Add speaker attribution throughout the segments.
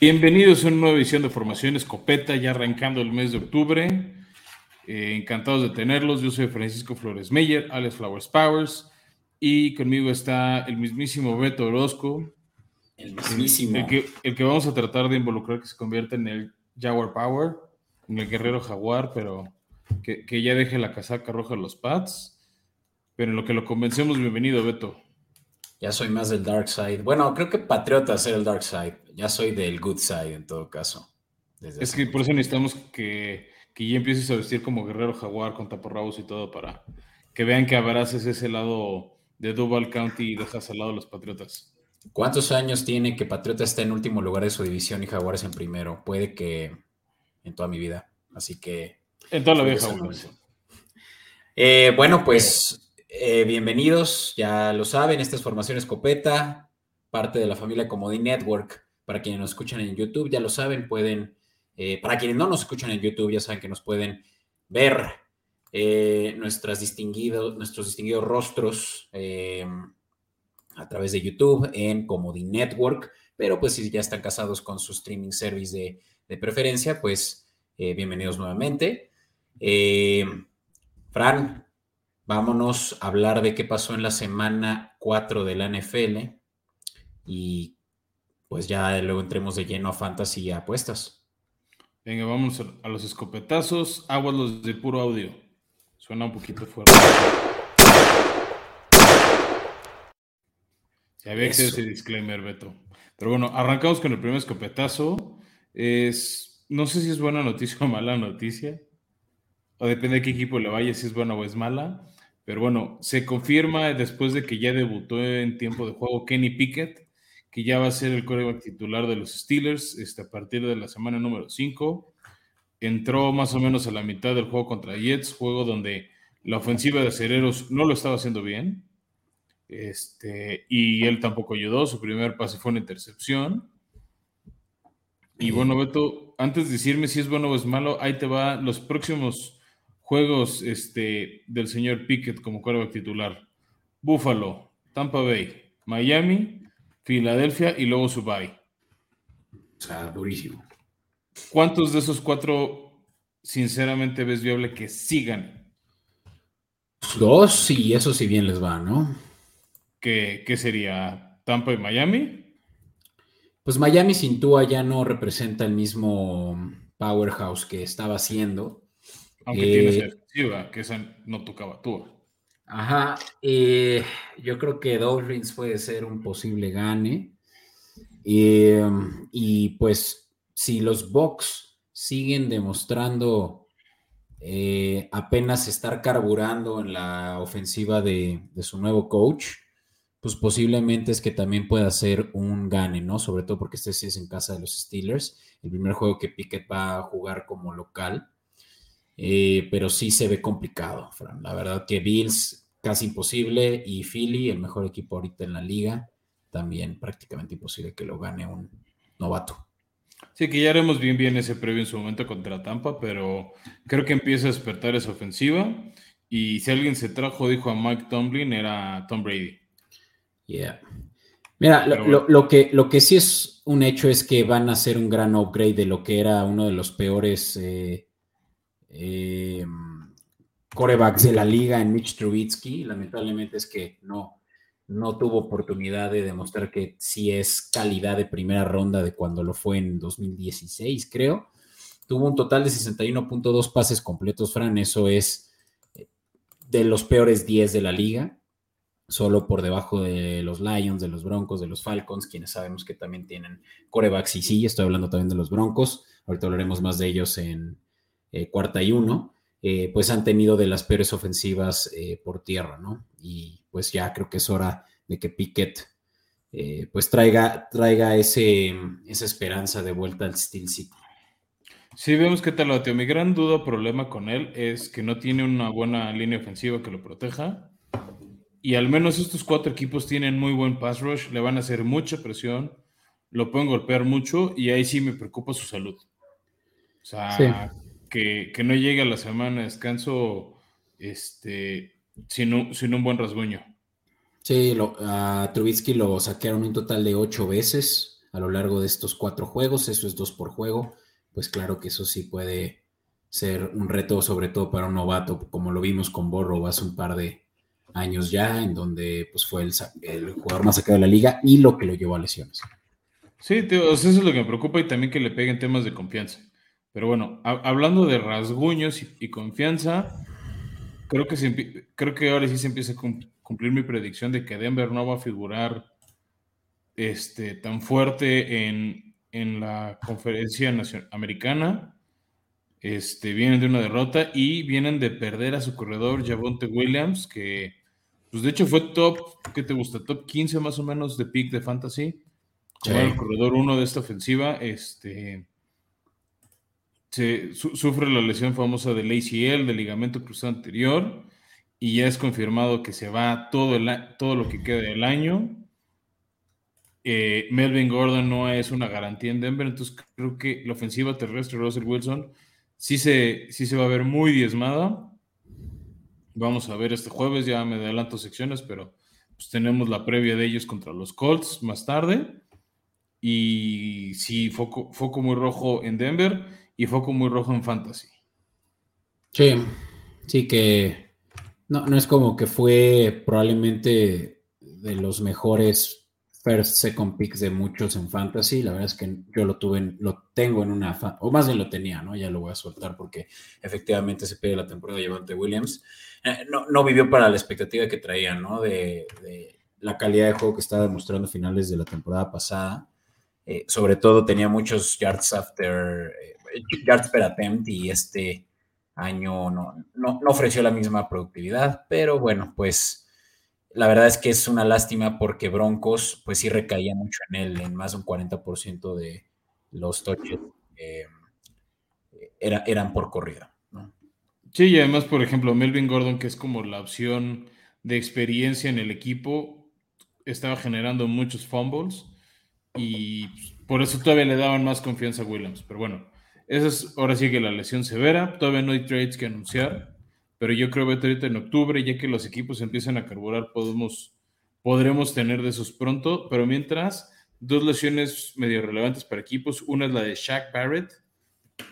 Speaker 1: Bienvenidos a una nueva edición de Formación Escopeta, ya arrancando el mes de octubre. Eh, encantados de tenerlos. Yo soy Francisco Flores Meyer, Alex Flowers Powers, y conmigo está el mismísimo Beto Orozco.
Speaker 2: El mismísimo.
Speaker 1: El que, el que vamos a tratar de involucrar que se convierta en el Jaguar Power, en el guerrero jaguar, pero que, que ya deje la casaca roja de los Pats. Pero en lo que lo convencemos, bienvenido, Beto.
Speaker 2: Ya soy más del dark side. Bueno, creo que patriota ser el dark side. Ya soy del good side en todo caso.
Speaker 1: es que por eso necesitamos que, que, ya empieces a vestir como guerrero jaguar con taparrabos y todo para que vean que abraces ese lado de Duval County y dejas al lado a los patriotas.
Speaker 2: ¿Cuántos años tiene que Patriota está en último lugar de su división y Jaguares en primero? Puede que en toda mi vida. Así que.
Speaker 1: En toda la vida,
Speaker 2: eh, bueno, pues eh, bienvenidos, ya lo saben, esta es Formación Escopeta, parte de la familia Comodín Network. Para quienes nos escuchan en YouTube, ya lo saben, pueden, eh, para quienes no nos escuchan en YouTube, ya saben que nos pueden ver eh, nuestras nuestros distinguidos rostros a través de YouTube en Comodín Network. Pero pues si ya están casados con su streaming service de, preferencia, pues bienvenidos nuevamente. Fran, Vámonos a hablar de qué pasó en la semana 4 de la NFL y pues ya luego entremos de lleno a fantasy y apuestas.
Speaker 1: Venga, vamos a los escopetazos, aguas los de puro audio. Suena un poquito fuerte. Ya había que hacer ese disclaimer, Beto. Pero bueno, arrancamos con el primer escopetazo. Es, no sé si es buena noticia o mala noticia. O depende de qué equipo le vaya, si es buena o es mala. Pero bueno, se confirma después de que ya debutó en tiempo de juego Kenny Pickett, que ya va a ser el coreback titular de los Steelers este, a partir de la semana número 5. Entró más o menos a la mitad del juego contra Jets, juego donde la ofensiva de Acereros no lo estaba haciendo bien. Este, y él tampoco ayudó. Su primer pase fue una intercepción. Y bueno, Beto, antes de decirme si es bueno o es malo, ahí te va los próximos juegos este, del señor Pickett como quarterback titular. Buffalo, Tampa Bay, Miami, Filadelfia y luego su bye.
Speaker 2: O sea, durísimo.
Speaker 1: ¿Cuántos de esos cuatro, sinceramente, ves viable que sigan?
Speaker 2: Dos, y eso si bien les va, ¿no?
Speaker 1: ¿Qué, ¿Qué, sería? ¿Tampa y Miami?
Speaker 2: Pues Miami sin Tua ya no representa el mismo powerhouse que estaba haciendo.
Speaker 1: Aunque tiene esa defensiva, que esa no tocaba tú.
Speaker 2: Ajá, eh, yo creo que Dolphins puede ser un posible gane. y pues si los Bucks siguen demostrando eh, apenas estar carburando en la ofensiva de, de, su nuevo coach, pues posiblemente es que también pueda ser un gane, ¿no? Sobre todo porque este sí es en casa de los Steelers, el primer juego que Pickett va a jugar como local. Eh, pero sí se ve complicado, Fran. La verdad que Bills casi imposible y Philly, el mejor equipo ahorita en la liga, también prácticamente imposible que lo gane un novato.
Speaker 1: Sí, que ya haremos bien bien ese previo en su momento contra Tampa, pero creo que empieza a despertar esa ofensiva. Y si alguien se trajo, dijo a Mike Tomlin, era Tom Brady.
Speaker 2: Yeah. Mira, lo, que, lo que sí es un hecho es que van a hacer un gran upgrade de lo que era uno de los peores eh, eh, corebacks de la liga en Mitch Trubisky. Lamentablemente es que no, no tuvo oportunidad de demostrar que sí es calidad de primera ronda de cuando lo fue en 2016, creo. Tuvo un total de 61.2 pases completos, Fran. Eso es eh, de los peores 10 de la liga. Solo por debajo de los Lions, de los Broncos, de los Falcons, quienes sabemos que también tienen corebacks. Y sí, estoy hablando también de los Broncos. Ahorita hablaremos más de ellos en, eh, cuarta y uno, eh, pues han tenido de las peores ofensivas eh, por tierra, ¿no? Y pues ya creo que es hora de que Pickett pues traiga, traiga ese, esa esperanza de vuelta al Steel City.
Speaker 1: Sí, vemos que tal lo Mi gran duda o problema con él es que no tiene una buena línea ofensiva que lo proteja. Y al menos estos cuatro equipos tienen muy buen pass rush, le van a hacer mucha presión, lo pueden golpear mucho y ahí sí me preocupa su salud. O sea, que, no llegue a la semana de descanso este, sin, un, sin un buen rasguño.
Speaker 2: Sí, lo, a Trubisky lo saquearon un total de ocho veces. a lo largo de estos cuatro juegos, eso es dos por juego, pues claro que eso sí puede ser un reto, sobre todo para un novato, como lo vimos con Borro hace un par de años ya, en donde pues fue el, el jugador más sacado de la liga y lo que lo llevó a lesiones.
Speaker 1: Sí, eso es lo que me preocupa y también que le peguen temas de confianza. Pero bueno, hablando de rasguños y, confianza, creo que, creo que ahora sí se empieza a cumplir mi predicción de que Denver no va a figurar este, tan fuerte en, en la conferencia nacional, americana. Este, vienen de una derrota y vienen de perder a su corredor Javonte Williams, que pues de hecho fue top, ¿qué te gusta? Top 15 más o menos de pick de fantasy. Como el corredor 1 de esta ofensiva, este se, sufre la lesión famosa del ACL, del ligamento cruzado anterior, y ya es confirmado que se va todo, el, todo lo que queda del año. Eh, Melvin Gordon no es una garantía en Denver, entonces creo que la ofensiva terrestre de Russell Wilson sí se, sí se va a ver muy diezmada. Vamos a ver este jueves, ya me adelanto secciones, pero pues tenemos la previa de ellos contra los Colts más tarde. Y sí, foco, foco muy rojo en Denver y foco muy rojo en Fantasy.
Speaker 2: Sí, sí que no, no es como que fue probablemente de los mejores first, second picks de muchos en Fantasy. La verdad es que yo lo tuve, lo tengo en una, o más bien lo tenía, ¿no? Ya lo voy a soltar porque efectivamente se pierde la temporada de Javante Williams. Eh, no, no, vivió para la expectativa que traía, ¿no? De, la calidad de juego que estaba demostrando finales de la temporada pasada. Eh, sobre todo tenía muchos yards after, eh, yards per attempt y este año no, no, ofreció la misma productividad, pero bueno, pues la verdad es que es una lástima porque Broncos pues sí recaía mucho en él, en más de un 40% de los touches eh, era, eran por corrida.
Speaker 1: Sí, y además, por ejemplo, Melvin Gordon, que es como la opción de experiencia en el equipo, estaba generando muchos fumbles y por eso todavía le daban más confianza a Williams. Pero bueno, esa es ahora sí que la lesión severa. Todavía no hay trades que anunciar, pero yo creo que ahorita en octubre, ya que los equipos empiezan a carburar, podemos, podremos tener de esos pronto. Pero mientras, dos lesiones medio relevantes para equipos. Una es la de Shaq Barrett,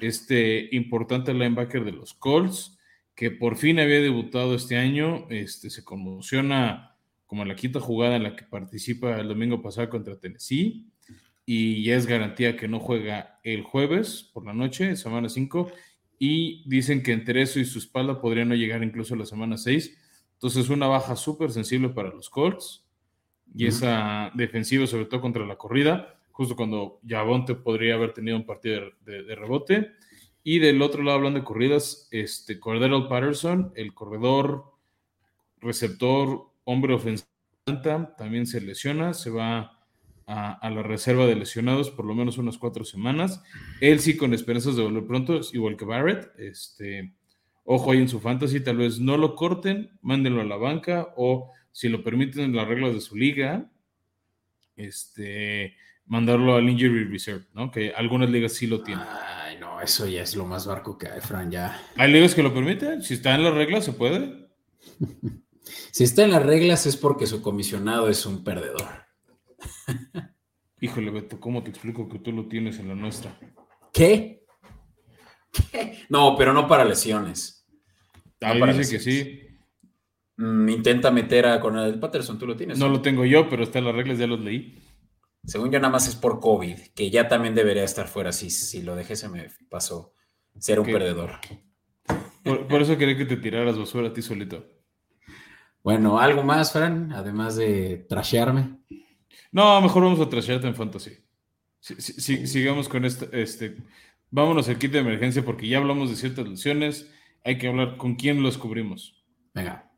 Speaker 1: este importante linebacker de los Colts, que por fin había debutado este año. Este, se conmociona como en la quinta jugada en la que participa el domingo pasado contra Tennessee y ya es garantía que no juega el jueves por la noche, semana 5, y dicen que entre eso y su espalda podría no llegar incluso a la semana 6. Entonces, una baja súper sensible para los Colts y esa defensiva, sobre todo contra la corrida, justo cuando Javonte podría haber tenido un partido de, rebote. Y del otro lado, hablando de corridas, este Cordero Patterson, el corredor receptor hombre ofensivo también se lesiona, se va a, la reserva de lesionados por lo menos unas cuatro semanas. Él sí con esperanzas de volver pronto, igual que Barrett. Este, ojo ahí en su fantasy, tal vez no lo corten, mándenlo a la banca o si lo permiten en las reglas de su liga, este, mandarlo al Injury Reserve, ¿no? Que algunas ligas sí lo tienen.
Speaker 2: Ay, no, eso ya es lo más barco que hay, Fran, ya.
Speaker 1: ¿Hay ligas que lo permiten? Si está en las reglas, ¿se puede?
Speaker 2: Si está en las reglas es porque su comisionado es un perdedor.
Speaker 1: Híjole, Beto, ¿cómo te explico que tú lo tienes en la nuestra?
Speaker 2: ¿Qué? No, pero no para lesiones.
Speaker 1: Ah, dice que sí.
Speaker 2: Mm, intenta meter a Cornel Patterson, tú lo tienes.
Speaker 1: No lo tengo yo, pero está en las reglas, ya los leí.
Speaker 2: Según yo, nada más es por COVID, que ya también debería estar fuera. Si, si lo dejé, se me pasó. Ser un perdedor.
Speaker 1: Por, eso quería que te tiraras basura a ti solito.
Speaker 2: Bueno, ¿algo más, Fran? Además de trashearme.
Speaker 1: No, mejor vamos a trashearte en fantasy. sigamos con este, este. Vámonos al kit de emergencia porque ya hablamos de ciertas lesiones. Hay que hablar con quién los cubrimos.
Speaker 2: Venga.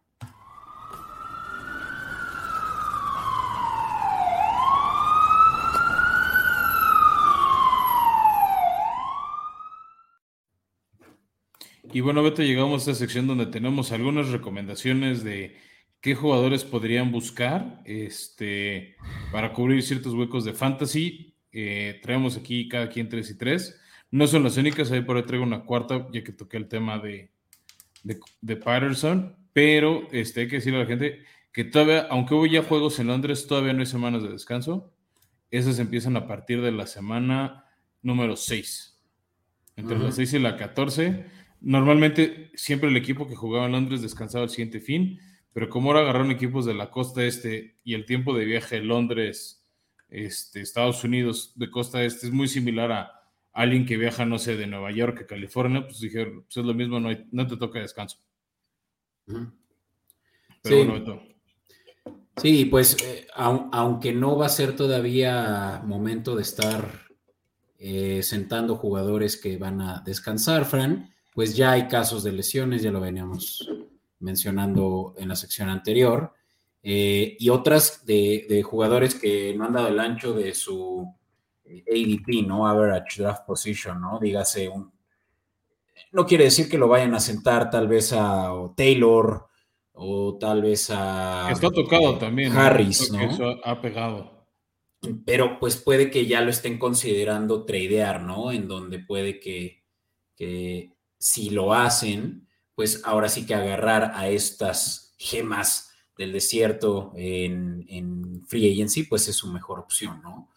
Speaker 1: Y bueno, Beto, llegamos a esta sección donde tenemos algunas recomendaciones de qué jugadores podrían buscar este, para cubrir ciertos huecos de fantasy. Eh, traemos aquí cada quien tres y tres. No son las únicas, ahí por ahí traigo una cuarta, ya que toqué el tema de, de, Patterson, pero este, hay que decirle a la gente que todavía, aunque hubo ya juegos en Londres, todavía no hay semanas de descanso Esas empiezan a partir de la semana número 6. Entre las 6 y la 14. Normalmente siempre el equipo que jugaba en Londres descansaba el siguiente fin, pero como ahora agarraron equipos de la costa este y el tiempo de viaje de Londres, este, Estados Unidos de costa este es muy similar a alguien que viaja, no sé, de Nueva York a California, pues dijeron, pues es lo mismo, no, no te toca descanso.
Speaker 2: Pero sí. Sí, pues eh, aunque no va a ser todavía momento de estar eh, sentando jugadores que van a descansar, Fran, pues ya hay casos de lesiones, ya lo veníamos mencionando en la sección anterior, eh, y otras de, jugadores que no han dado el ancho de su ADP, ¿no? Average Draft Position, ¿no? Dígase un... No quiere decir que lo vayan a sentar tal vez a Taylor o tal vez a...
Speaker 1: Está tocado también.
Speaker 2: Harris, ¿no?
Speaker 1: Eso ha pegado.
Speaker 2: Pero pues puede que ya lo estén considerando tradear, ¿no? En donde puede que, que si lo hacen, pues ahora sí que agarrar a estas gemas del desierto en, en free agency, pues es su mejor opción, ¿no?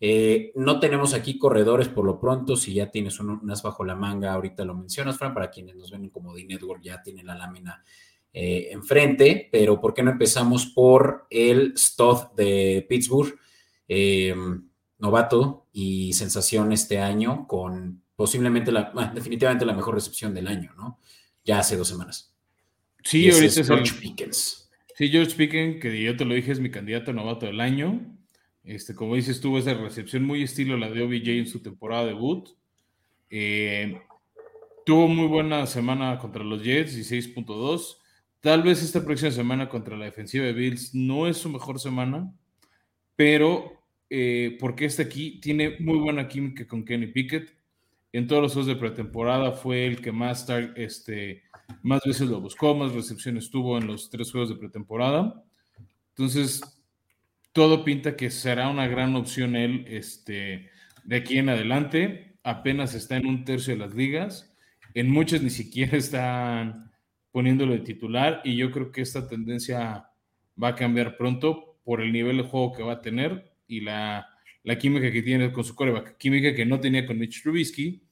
Speaker 2: Eh, no tenemos aquí corredores por lo pronto. Si ya tienes unas bajo la manga, ahorita lo mencionas, Fran. Para quienes nos ven como D Network, ya tienen la lámina eh, enfrente. Pero ¿por qué no empezamos por el Stott de Pittsburgh? Eh, novato y sensación este año con posiblemente la, definitivamente la mejor recepción del año, ¿no? Ya hace dos semanas.
Speaker 1: Sí, ahorita es George Pickens. Sí, George Pickens, que yo te lo dije, es mi candidato novato del año. Este, como dices, tuvo esa recepción muy estilo la de OBJ en su temporada debut. Eh, tuvo muy buena semana contra los Jets, 16.2. Tal vez esta próxima semana contra la defensiva de Bills no es su mejor semana, pero eh, porque este aquí tiene muy buena química con Kenny Pickett. En todos los juegos de pretemporada fue el que más, este, más veces lo buscó, más recepciones tuvo en los tres juegos de pretemporada. Entonces, todo pinta que será una gran opción él este, de aquí en adelante. Apenas está en un tercio de las ligas. En muchas ni siquiera están poniéndolo de titular y yo creo que esta tendencia va a cambiar pronto por el nivel de juego que va a tener y la, química que tiene con su coreback. Química que no tenía con Mitch Trubisky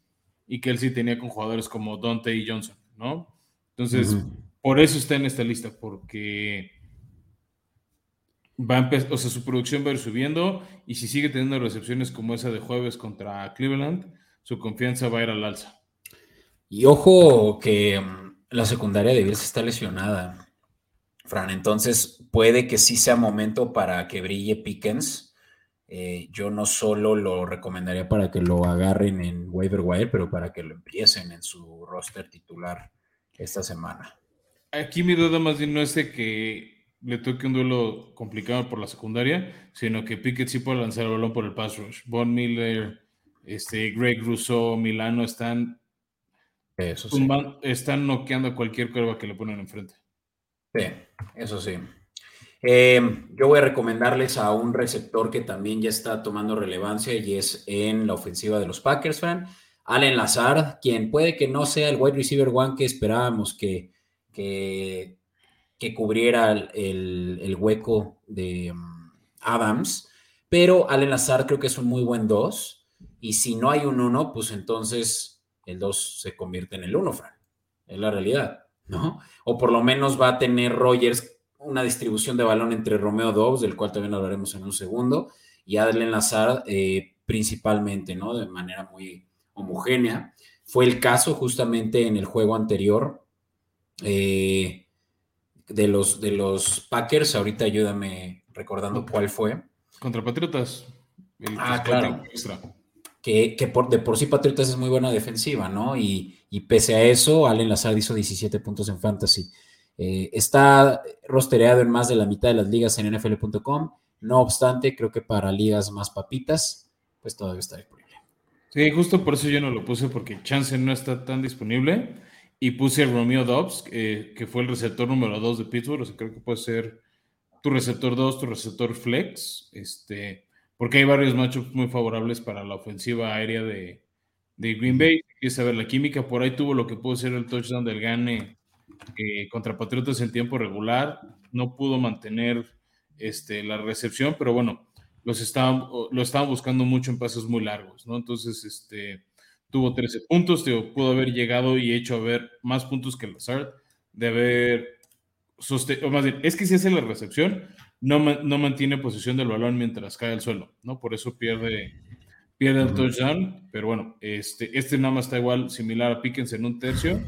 Speaker 1: y que él sí tenía con jugadores como Dante y Johnson, ¿no? Entonces, por eso está en esta lista, porque va a o sea, su producción va a ir subiendo y si sigue teniendo recepciones como esa de jueves contra Cleveland, su confianza va a ir al alza.
Speaker 2: Y ojo que mm, la secundaria de Bills está lesionada, Fran, entonces puede que sí sea momento para que brille Pickens. Eh, yo no solo lo recomendaría para que lo agarren en waiver wire, pero para que lo empiecen en su roster titular esta semana.
Speaker 1: Aquí mi duda más bien no es de que le toque un duelo complicado por la secundaria, sino que Pickett sí puede lanzar el balón por el pass rush. Von Miller, este, Greg Rousseau, Milano están,
Speaker 2: eso
Speaker 1: están noqueando a cualquier curva que le ponen enfrente.
Speaker 2: Sí, eso sí. Eh, yo voy a recomendarles a un receptor que también ya está tomando relevancia y es en la ofensiva de los Packers, Fran. Allen Lazard, quien puede que no sea el wide receiver one que esperábamos que, que que cubriera el, hueco de mm, Adams, pero Allen Lazar creo que es un muy buen 2, y si no hay un 1, pues entonces el 2 se convierte en el 1, Fran. Es la realidad, ¿no? O por lo menos va a tener Rogers una distribución de balón entre Romeo Dobbs, del cual también hablaremos en un segundo, y Allen Lazar eh, principalmente, ¿no? De manera muy homogénea. Fue el caso justamente en el juego anterior. Eh, de los, de los Packers, ahorita ayúdame recordando cuál fue.
Speaker 1: Contra Patriotas.
Speaker 2: ah, claro. Que, que, por, de por sí Patriotas es muy buena defensiva, ¿no? Y, pese a eso, Allen Lazard hizo 17 puntos en fantasy. Eh, está rostereado en más de la mitad de las ligas en NFL.com. No obstante, creo que para ligas más papitas, pues todavía está disponible.
Speaker 1: Sí, justo por eso yo no lo puse, porque Chance no está tan disponible y puse Romeo Dobbs, que fue el receptor número 2 de Pittsburgh, o sea, creo que puede ser tu receptor 2, tu receptor flex, este, porque hay varios matchups muy favorables para la ofensiva aérea de, Green Bay. Quieres saber la química, por ahí tuvo lo que pudo ser el touchdown del Gane eh, contra Patriotas en tiempo regular, no pudo mantener este, la recepción, pero bueno, los estaban, lo estaban buscando mucho en pasos muy largos, ¿no? Entonces, este, tuvo 13 puntos, pudo haber llegado y hecho a ver más puntos que Lazard, de haber sostenido, o más bien, es que si hace la recepción, no, no mantiene posición del balón mientras cae al suelo, ¿no? Por eso pierde, pierde el touchdown, pero bueno, este, este nada más está igual, similar a Pickens en un tercio,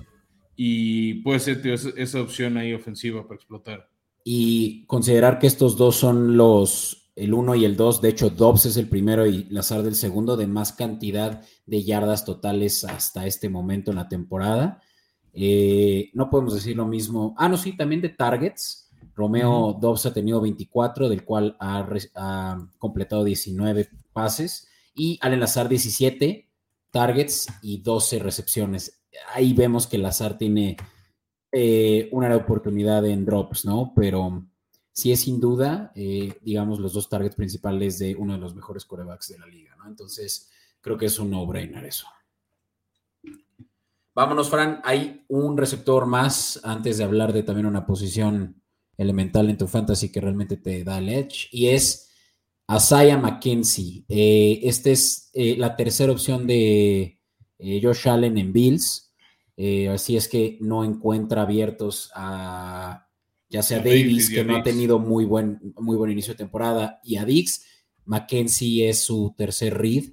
Speaker 1: y puede ser esa opción ahí ofensiva para explotar.
Speaker 2: Y considerar que estos dos son los, el 1 y el 2, de hecho Dobbs es el primero y Lazard el segundo de más cantidad de yardas totales hasta este momento en la temporada. Eh, no podemos decir lo mismo. Ah, no, sí, también de targets. Romeo Dobbs ha tenido 24, del cual ha, completado 19 pases. Y Allen Lazar 17 targets y 12 recepciones. Ahí vemos que Lazar tiene eh, una oportunidad en drops, ¿no? Pero sí es sin duda, eh, digamos, los dos targets principales de uno de los mejores corebacks de la liga, ¿no? Entonces, creo que es un no-brainer eso. Vámonos, Fran. Hay un receptor más antes de hablar de también una posición elemental en tu fantasy que realmente te da el edge y es Asaya McKenzie. Eh, esta es la tercera opción de Josh Allen en Bills. Eh, así es que no encuentra abiertos a ya sea Davis, que no ha tenido muy buen, muy buen inicio de temporada, y a Dix. Mackenzie es su tercer read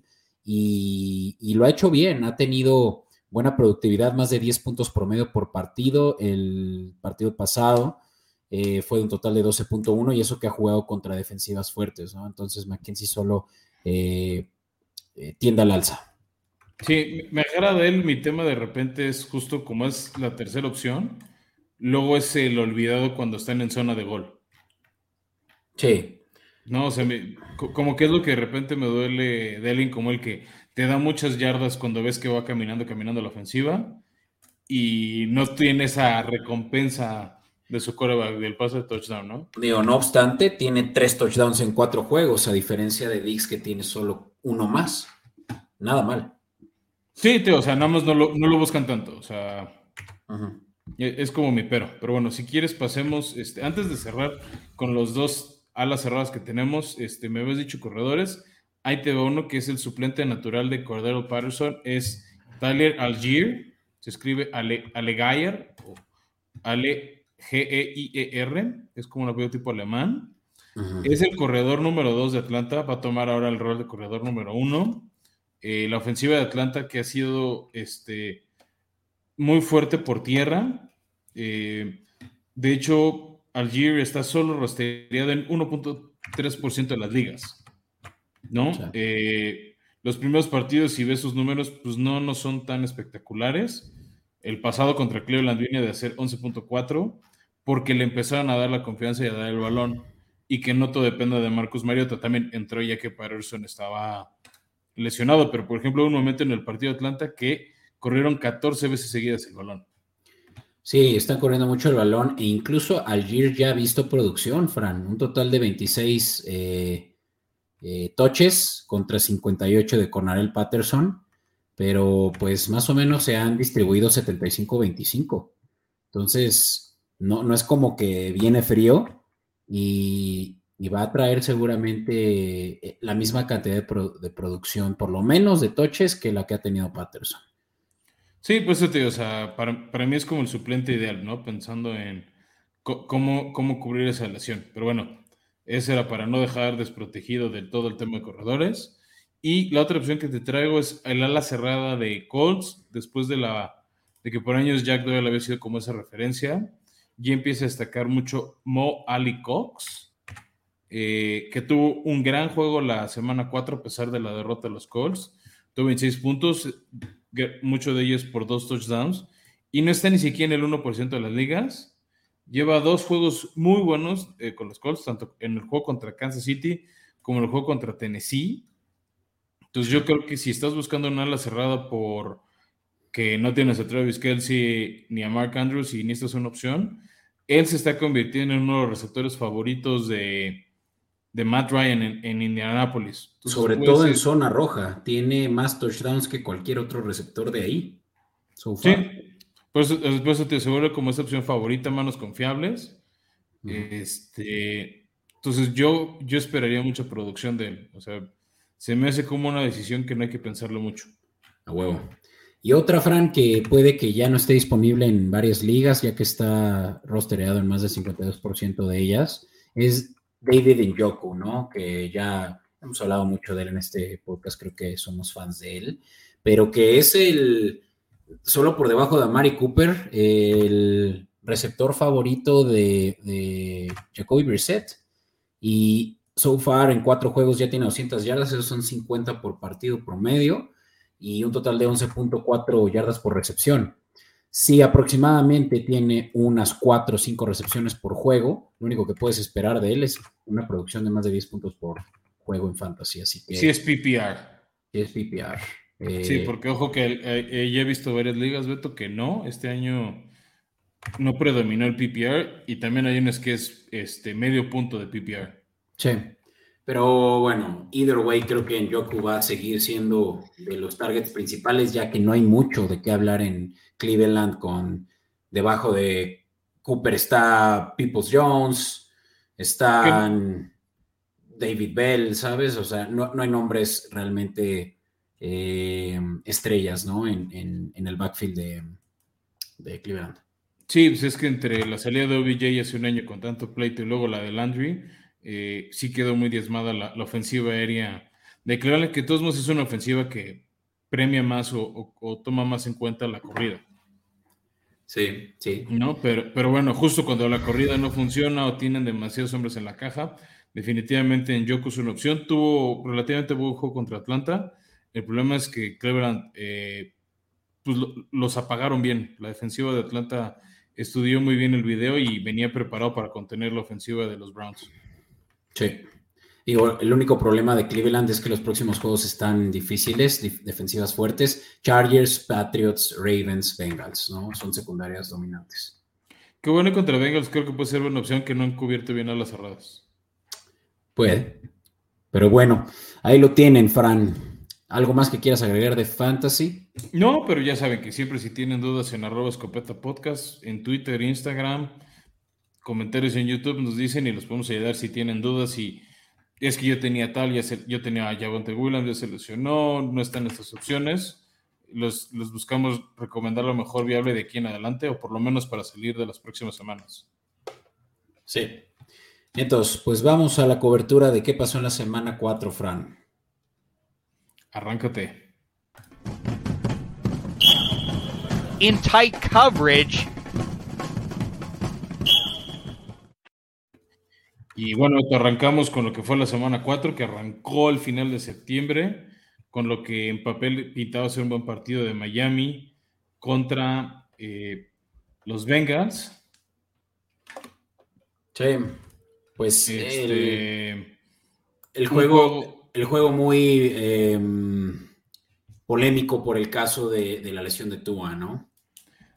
Speaker 2: y, lo ha hecho bien. Ha tenido buena productividad, más de 10 puntos promedio por partido. El partido pasado eh, fue un total de 12.1 y eso que ha jugado contra defensivas fuertes, ¿no? Entonces Mackenzie solo eh, tiende al alza.
Speaker 1: Sí, me agrada él. Mi tema de repente es justo como es la tercera opción. Luego es el olvidado cuando están en zona de gol.
Speaker 2: Sí.
Speaker 1: No, o sea, como que es lo que de repente me duele de alguien como el que te da muchas yardas cuando ves que va caminando, caminando la ofensiva y no tiene esa recompensa de su coreback del pase de touchdown, ¿no?
Speaker 2: Digo, no obstante, tiene tres touchdowns en cuatro juegos, a diferencia de Dix que tiene solo uno más. Nada mal.
Speaker 1: Sí, tío, o sea, nada más no lo, buscan tanto, o sea, e, es como mi pero. Pero bueno, si quieres pasemos, este, antes de cerrar con los dos alas cerradas que tenemos, este, me habías dicho corredores, ahí te veo uno que es el suplente natural de Cordero Patterson, es Tyler Algier, se escribe Ale, Alegayer, o Ale G-E-I-E-R, es como un apellido tipo alemán. Es el corredor número dos de Atlanta, va a tomar ahora el rol de corredor número uno. Eh, la ofensiva de Atlanta que ha sido este, muy fuerte por tierra. Eh, de hecho, Algier está solo rastreado en 1.3% de las ligas. ¿No? Eh, los primeros partidos, si ves sus números, pues no, no son tan espectaculares. El pasado contra Cleveland viene de hacer 11.4 porque le empezaron a dar la confianza y a dar el balón y que no todo dependa de Marcus Mariota. También entró ya que Patterson estaba lesionado, pero por ejemplo, un momento en el partido de Atlanta que corrieron 14 veces seguidas el balón.
Speaker 2: Sí, están corriendo mucho el balón e incluso Algier ya ha visto producción, Fran, un total de 26 eh, eh, toches contra 58 de Cornarel Patterson, pero pues más o menos se han distribuido 75-25. Entonces, no, no es como que viene frío y, y va a traer seguramente eh, la misma cantidad de, producción, por lo menos de toches, que la que ha tenido Patterson.
Speaker 1: Sí, pues te digo, o sea, para, mí es como el suplente ideal, ¿no? Pensando en cómo, cómo cubrir esa lesión. Pero bueno, ese era para no dejar desprotegido del todo el tema de corredores. Y la otra opción que te traigo es el ala cerrada de Colts, después de, la, de que por años Jack Doyle había sido como esa referencia. Y empieza a destacar mucho Mo Ali Cox eh, que tuvo un gran juego la semana 4 a pesar de la derrota de los Colts. Tuvo 26 puntos, muchos de ellos por dos touchdowns, y no está ni siquiera en el 1% de las ligas. Lleva dos juegos muy buenos eh, con los Colts, tanto en el juego contra Kansas City como en el juego contra Tennessee. Entonces yo creo que si estás buscando una ala cerrada por que no tienes a Travis Kelsey ni a Mark Andrews y ni esta es una opción, él se está convirtiendo en uno de los receptores favoritos de, de Matt Ryan en, en Indianapolis.
Speaker 2: Sobre todo en zona roja, tiene más touchdowns que cualquier otro receptor de ahí.
Speaker 1: Sí, por eso, te aseguro como esa opción favorita, manos confiables. Este, entonces Entonces yo, yo esperaría mucha producción de él. O sea, se me hace como una decisión que no hay que pensarlo mucho.
Speaker 2: A huevo. Y otra, Fran, que puede que ya no esté disponible en varias ligas, ya que está rostereado en más del 52% de ellas, es David Njoku, ¿no? Que ya hemos hablado mucho de él en este podcast, creo que somos fans de él, pero que es el, solo por debajo de Amari Cooper, el receptor favorito de, de Jacoby Brissett. Y so far en cuatro juegos ya tiene 200 yardas, esos son 50 por partido promedio y un total de 11.4 yardas por recepción. Si aproximadamente tiene unas 4 o 5 recepciones por juego, lo único que puedes esperar de él es una producción de más de 10 puntos por juego en fantasy. Así que,
Speaker 1: sí es PPR.
Speaker 2: Sí es PPR.
Speaker 1: sí, eh, porque ojo que eh, ya he visto varias ligas, Beto, que no, este año no predominó el PPR y también hay unas que es este, medio punto de PPR.
Speaker 2: Sí. Pero bueno, either way, creo que en Yoku va a seguir siendo de los targets principales, ya que no hay mucho de qué hablar en Cleveland con debajo de Cooper está Peoples Jones, están David Bell, ¿sabes? O sea, no, hay nombres realmente eh, estrellas, ¿no? En, el backfield de, de, Cleveland.
Speaker 1: Sí, pues es que entre la salida de OBJ hace un año con tanto pleito y luego la de Landry, eh, sí quedó muy diezmada la, ofensiva aérea de Cleveland, que de todos modos es una ofensiva que premia más o, toma más en cuenta la corrida.
Speaker 2: Sí, sí.
Speaker 1: ¿No? Pero, pero bueno, justo cuando la corrida no funciona o tienen demasiados hombres en la caja, definitivamente en Yoku es una opción. Tuvo relativamente buen juego contra Atlanta. El problema es que Cleveland eh, pues, los apagaron bien. La defensiva de Atlanta estudió muy bien el video y venía preparado para contener la ofensiva de los Browns.
Speaker 2: Sí. Digo, el único problema de Cleveland es que los próximos juegos están difíciles, defensivas fuertes. Chargers, Patriots, Ravens, Bengals, ¿no? Son secundarias dominantes.
Speaker 1: Qué bueno contra Bengals, creo que puede ser una opción que no han cubierto bien a las cerradas.
Speaker 2: Puede. Pero bueno, ahí lo tienen, Fran. ¿Algo más que quieras agregar de Fantasy?
Speaker 1: No, pero ya saben que siempre si tienen dudas en arroba escopeta podcast, en Twitter, Instagram, comentarios en YouTube nos dicen y los podemos ayudar si tienen dudas y es que yo tenía tal, ya yo tenía a Javonte Williams, ya se lesionó, no están estas opciones. Los, los, buscamos recomendar lo mejor viable de aquí en adelante o por lo menos para salir de las próximas semanas.
Speaker 2: Sí. Entonces, pues vamos a la cobertura de qué pasó en la semana 4, Fran.
Speaker 1: Arráncate.
Speaker 3: In tight coverage.
Speaker 1: Y bueno, arrancamos con lo que fue la semana 4, que arrancó al final de septiembre, con lo que en papel pintaba ser un buen partido de Miami contra eh, los Bengals.
Speaker 2: Sí, pues este, el, juego, el juego muy em, polémico por el caso de, de, la lesión de Tua, ¿no?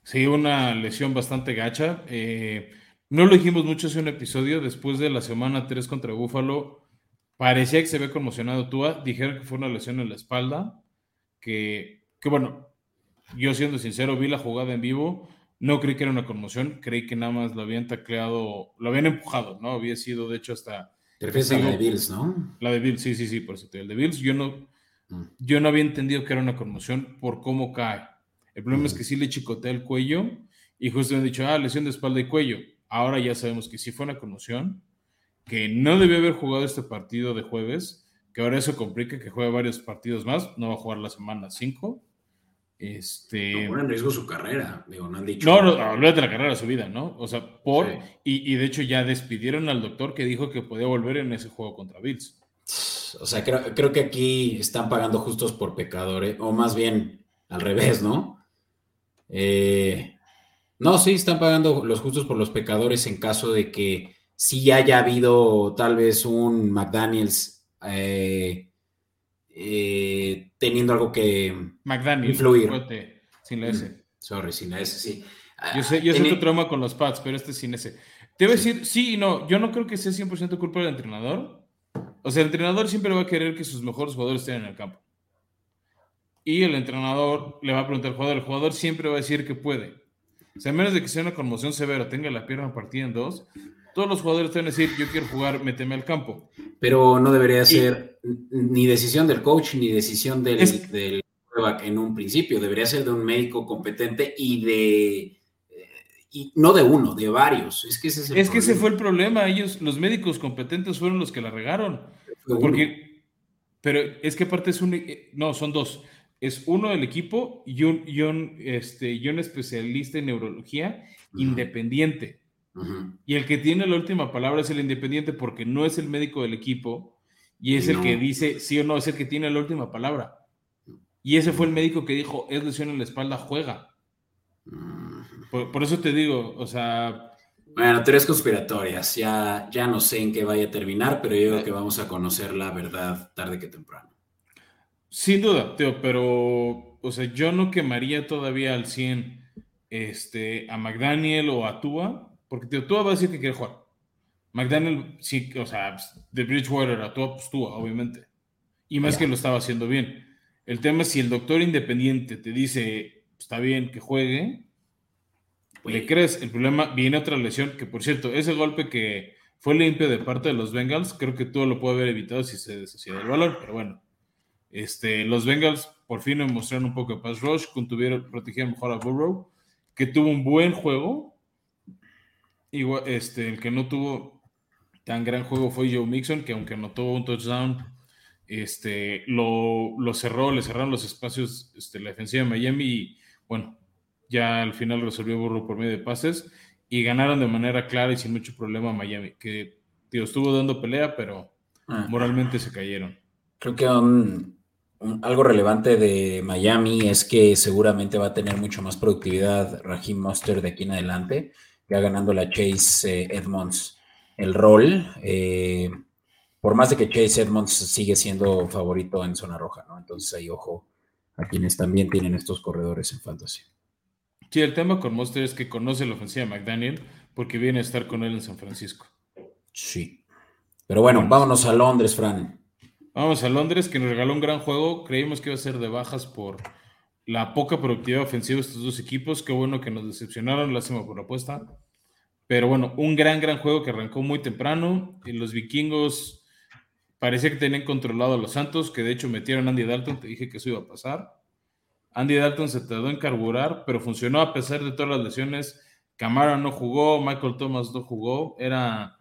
Speaker 1: Sí, una lesión bastante gacha. Eh, no lo dijimos mucho hace un episodio, después de la semana 3 contra Búfalo, parecía que se había conmocionado Tua, dijeron que fue una lesión en la espalda, que, que bueno, yo siendo sincero, vi la jugada en vivo, no creí que era una conmoción, creí que nada más lo habían tacleado, lo habían empujado, ¿no? Había sido, de hecho, hasta...
Speaker 2: Te refieres a la de Bills, ¿no?
Speaker 1: La de Bills, sí, sí, sí, por eso el de Bills, yo no, mm. yo no había entendido que era una conmoción por cómo cae. El problema es mm. que sí le chicotea el cuello y justo me han dicho, ah, lesión de espalda y cuello. Ahora ya sabemos que sí fue una conmoción, que no debió haber jugado este partido de jueves, que ahora eso complica que juegue varios partidos más, no va a jugar la semana 5. Este...
Speaker 2: No pone en riesgo su carrera, digo, no han dicho.
Speaker 1: No, no, de la carrera, su vida, ¿no? O sea, por. Y, de hecho ya despidieron al doctor que dijo que podía volver en ese juego contra Bills.
Speaker 2: O sea, creo, creo que aquí están pagando justos por pecadores, o más bien al revés, ¿no? Eh, no, sí, están pagando los justos por los pecadores en caso de que sí haya habido tal vez un McDaniels eh, eh, teniendo algo que
Speaker 1: McDaniels, influir. sin la S. Mm,
Speaker 2: sorry, sin la S, sí.
Speaker 1: Yo sé, yo sé tu trauma con los pads, pero este sin S. Te voy a decir, sí y no, yo no creo que sea 100% culpa del entrenador. O sea, el entrenador siempre va a querer que sus mejores jugadores estén en el campo. Y el entrenador le va a preguntar al jugador, el jugador siempre va a decir que puede. O sea, a menos de que sea una conmoción severa, tenga la pierna partida en dos, todos los jugadores a decir, yo quiero jugar, méteme al campo.
Speaker 2: Pero no debería ser ni decisión del coach ni decisión del, del en un principio, debería ser de un médico competente y de y no de uno, de varios. Es que ese es,
Speaker 1: es que ese fue el problema. Ellos, los médicos competentes fueron los que la regaron. Porque, pero es que aparte es un, eh, no, son dos. Es uno del equipo y un, y un, este, y un especialista en neurología independiente. Y el que tiene la última palabra es el independiente porque no es el médico del equipo y es el que dice sí o no, es el que tiene la última palabra. Y ese fue el médico que dijo, es lesión en la espalda, juega. Por, eso te digo, o sea...
Speaker 2: Bueno, teorías conspiratorias, ya, ya no sé en qué vaya a terminar, pero yo creo que vamos a conocer la verdad tarde que temprano.
Speaker 1: Sin duda, Teo, pero, o sea, yo no quemaría todavía al 100 este, a McDaniel o a Tua, porque Teo, Tua va a decir que quiere jugar. McDaniel, sí, o sea, de Bridgewater a Tua, pues Tua, obviamente. Y más que lo estaba haciendo bien. El tema es si el doctor independiente te dice, está bien que juegue, ¿Le crees? El problema viene otra lesión, que por cierto, ese golpe que fue limpio de parte de los Bengals, creo que todo lo puede haber evitado si se deshacía del valor, pero bueno. Este, los Bengals por fin mostraron un poco de pass rush, contuvieron, protegieron mejor a Burrow, que tuvo un buen juego. Igual, este, el que no tuvo tan gran juego fue Joe Mixon, que aunque no tuvo un touchdown, este, lo, lo cerró, le cerraron los espacios este, la defensiva de Miami y bueno, ya al final resolvió Burro por medio de pases y ganaron de manera clara y sin mucho problema a Miami, que tío, estuvo dando pelea, pero ah. moralmente se cayeron.
Speaker 2: Creo que algo relevante de Miami es que seguramente va a tener mucho más productividad Raheem Monster de aquí en adelante, ya ganando la Chase eh, Edmonds el rol. Eh, por más de que Chase Edmonds sigue siendo favorito en zona roja, ¿no? Entonces ahí ojo a quienes también tienen estos corredores en fantasy.
Speaker 1: Sí, el tema con Monster es que conoce la ofensiva de McDaniel porque viene a estar con él en San Francisco.
Speaker 2: Sí. Pero bueno, vámonos a Londres, Fran.
Speaker 1: Vamos a Londres, que nos regaló un gran juego. Creímos que iba a ser de bajas por la poca productividad ofensiva de estos dos equipos. Qué bueno que nos decepcionaron, lástima por la apuesta. Pero bueno, un gran, gran juego que arrancó muy temprano. Y los vikingos parecía que tenían controlado a los Santos, que de hecho metieron a Andy Dalton. Te dije que eso iba a pasar. Andy Dalton se tardó en carburar, pero funcionó a pesar de todas las lesiones. Camara no jugó, Michael Thomas no jugó, era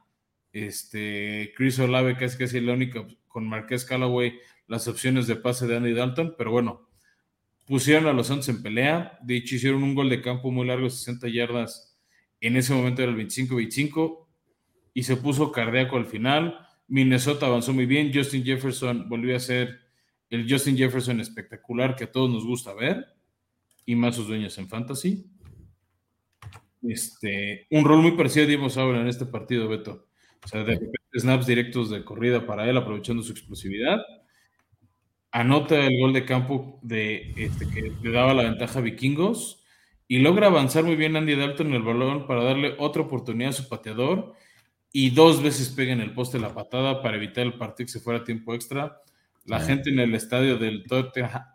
Speaker 1: este, Chris Olave casi casi la única con Marqués Callaway las opciones de pase de Andy Dalton, pero bueno, pusieron a los Santos en pelea, de hecho hicieron un gol de campo muy largo, 60 yardas, en ese momento era el 25-25, y se puso cardíaco al final, Minnesota avanzó muy bien, Justin Jefferson volvió a ser el Justin Jefferson espectacular que a todos nos gusta ver, y más sus dueños en fantasy. Este, un rol muy parecido a Diego en este partido, Beto. O sea, de repente snaps directos de corrida para él, aprovechando su explosividad. Anota el gol de campo de, este, que le daba la ventaja a Vikingos y logra avanzar muy bien Andy Dalton en el balón para darle otra oportunidad a su pateador y dos veces pega en el poste la patada para evitar el partido que se fuera a tiempo extra. La gente en el estadio del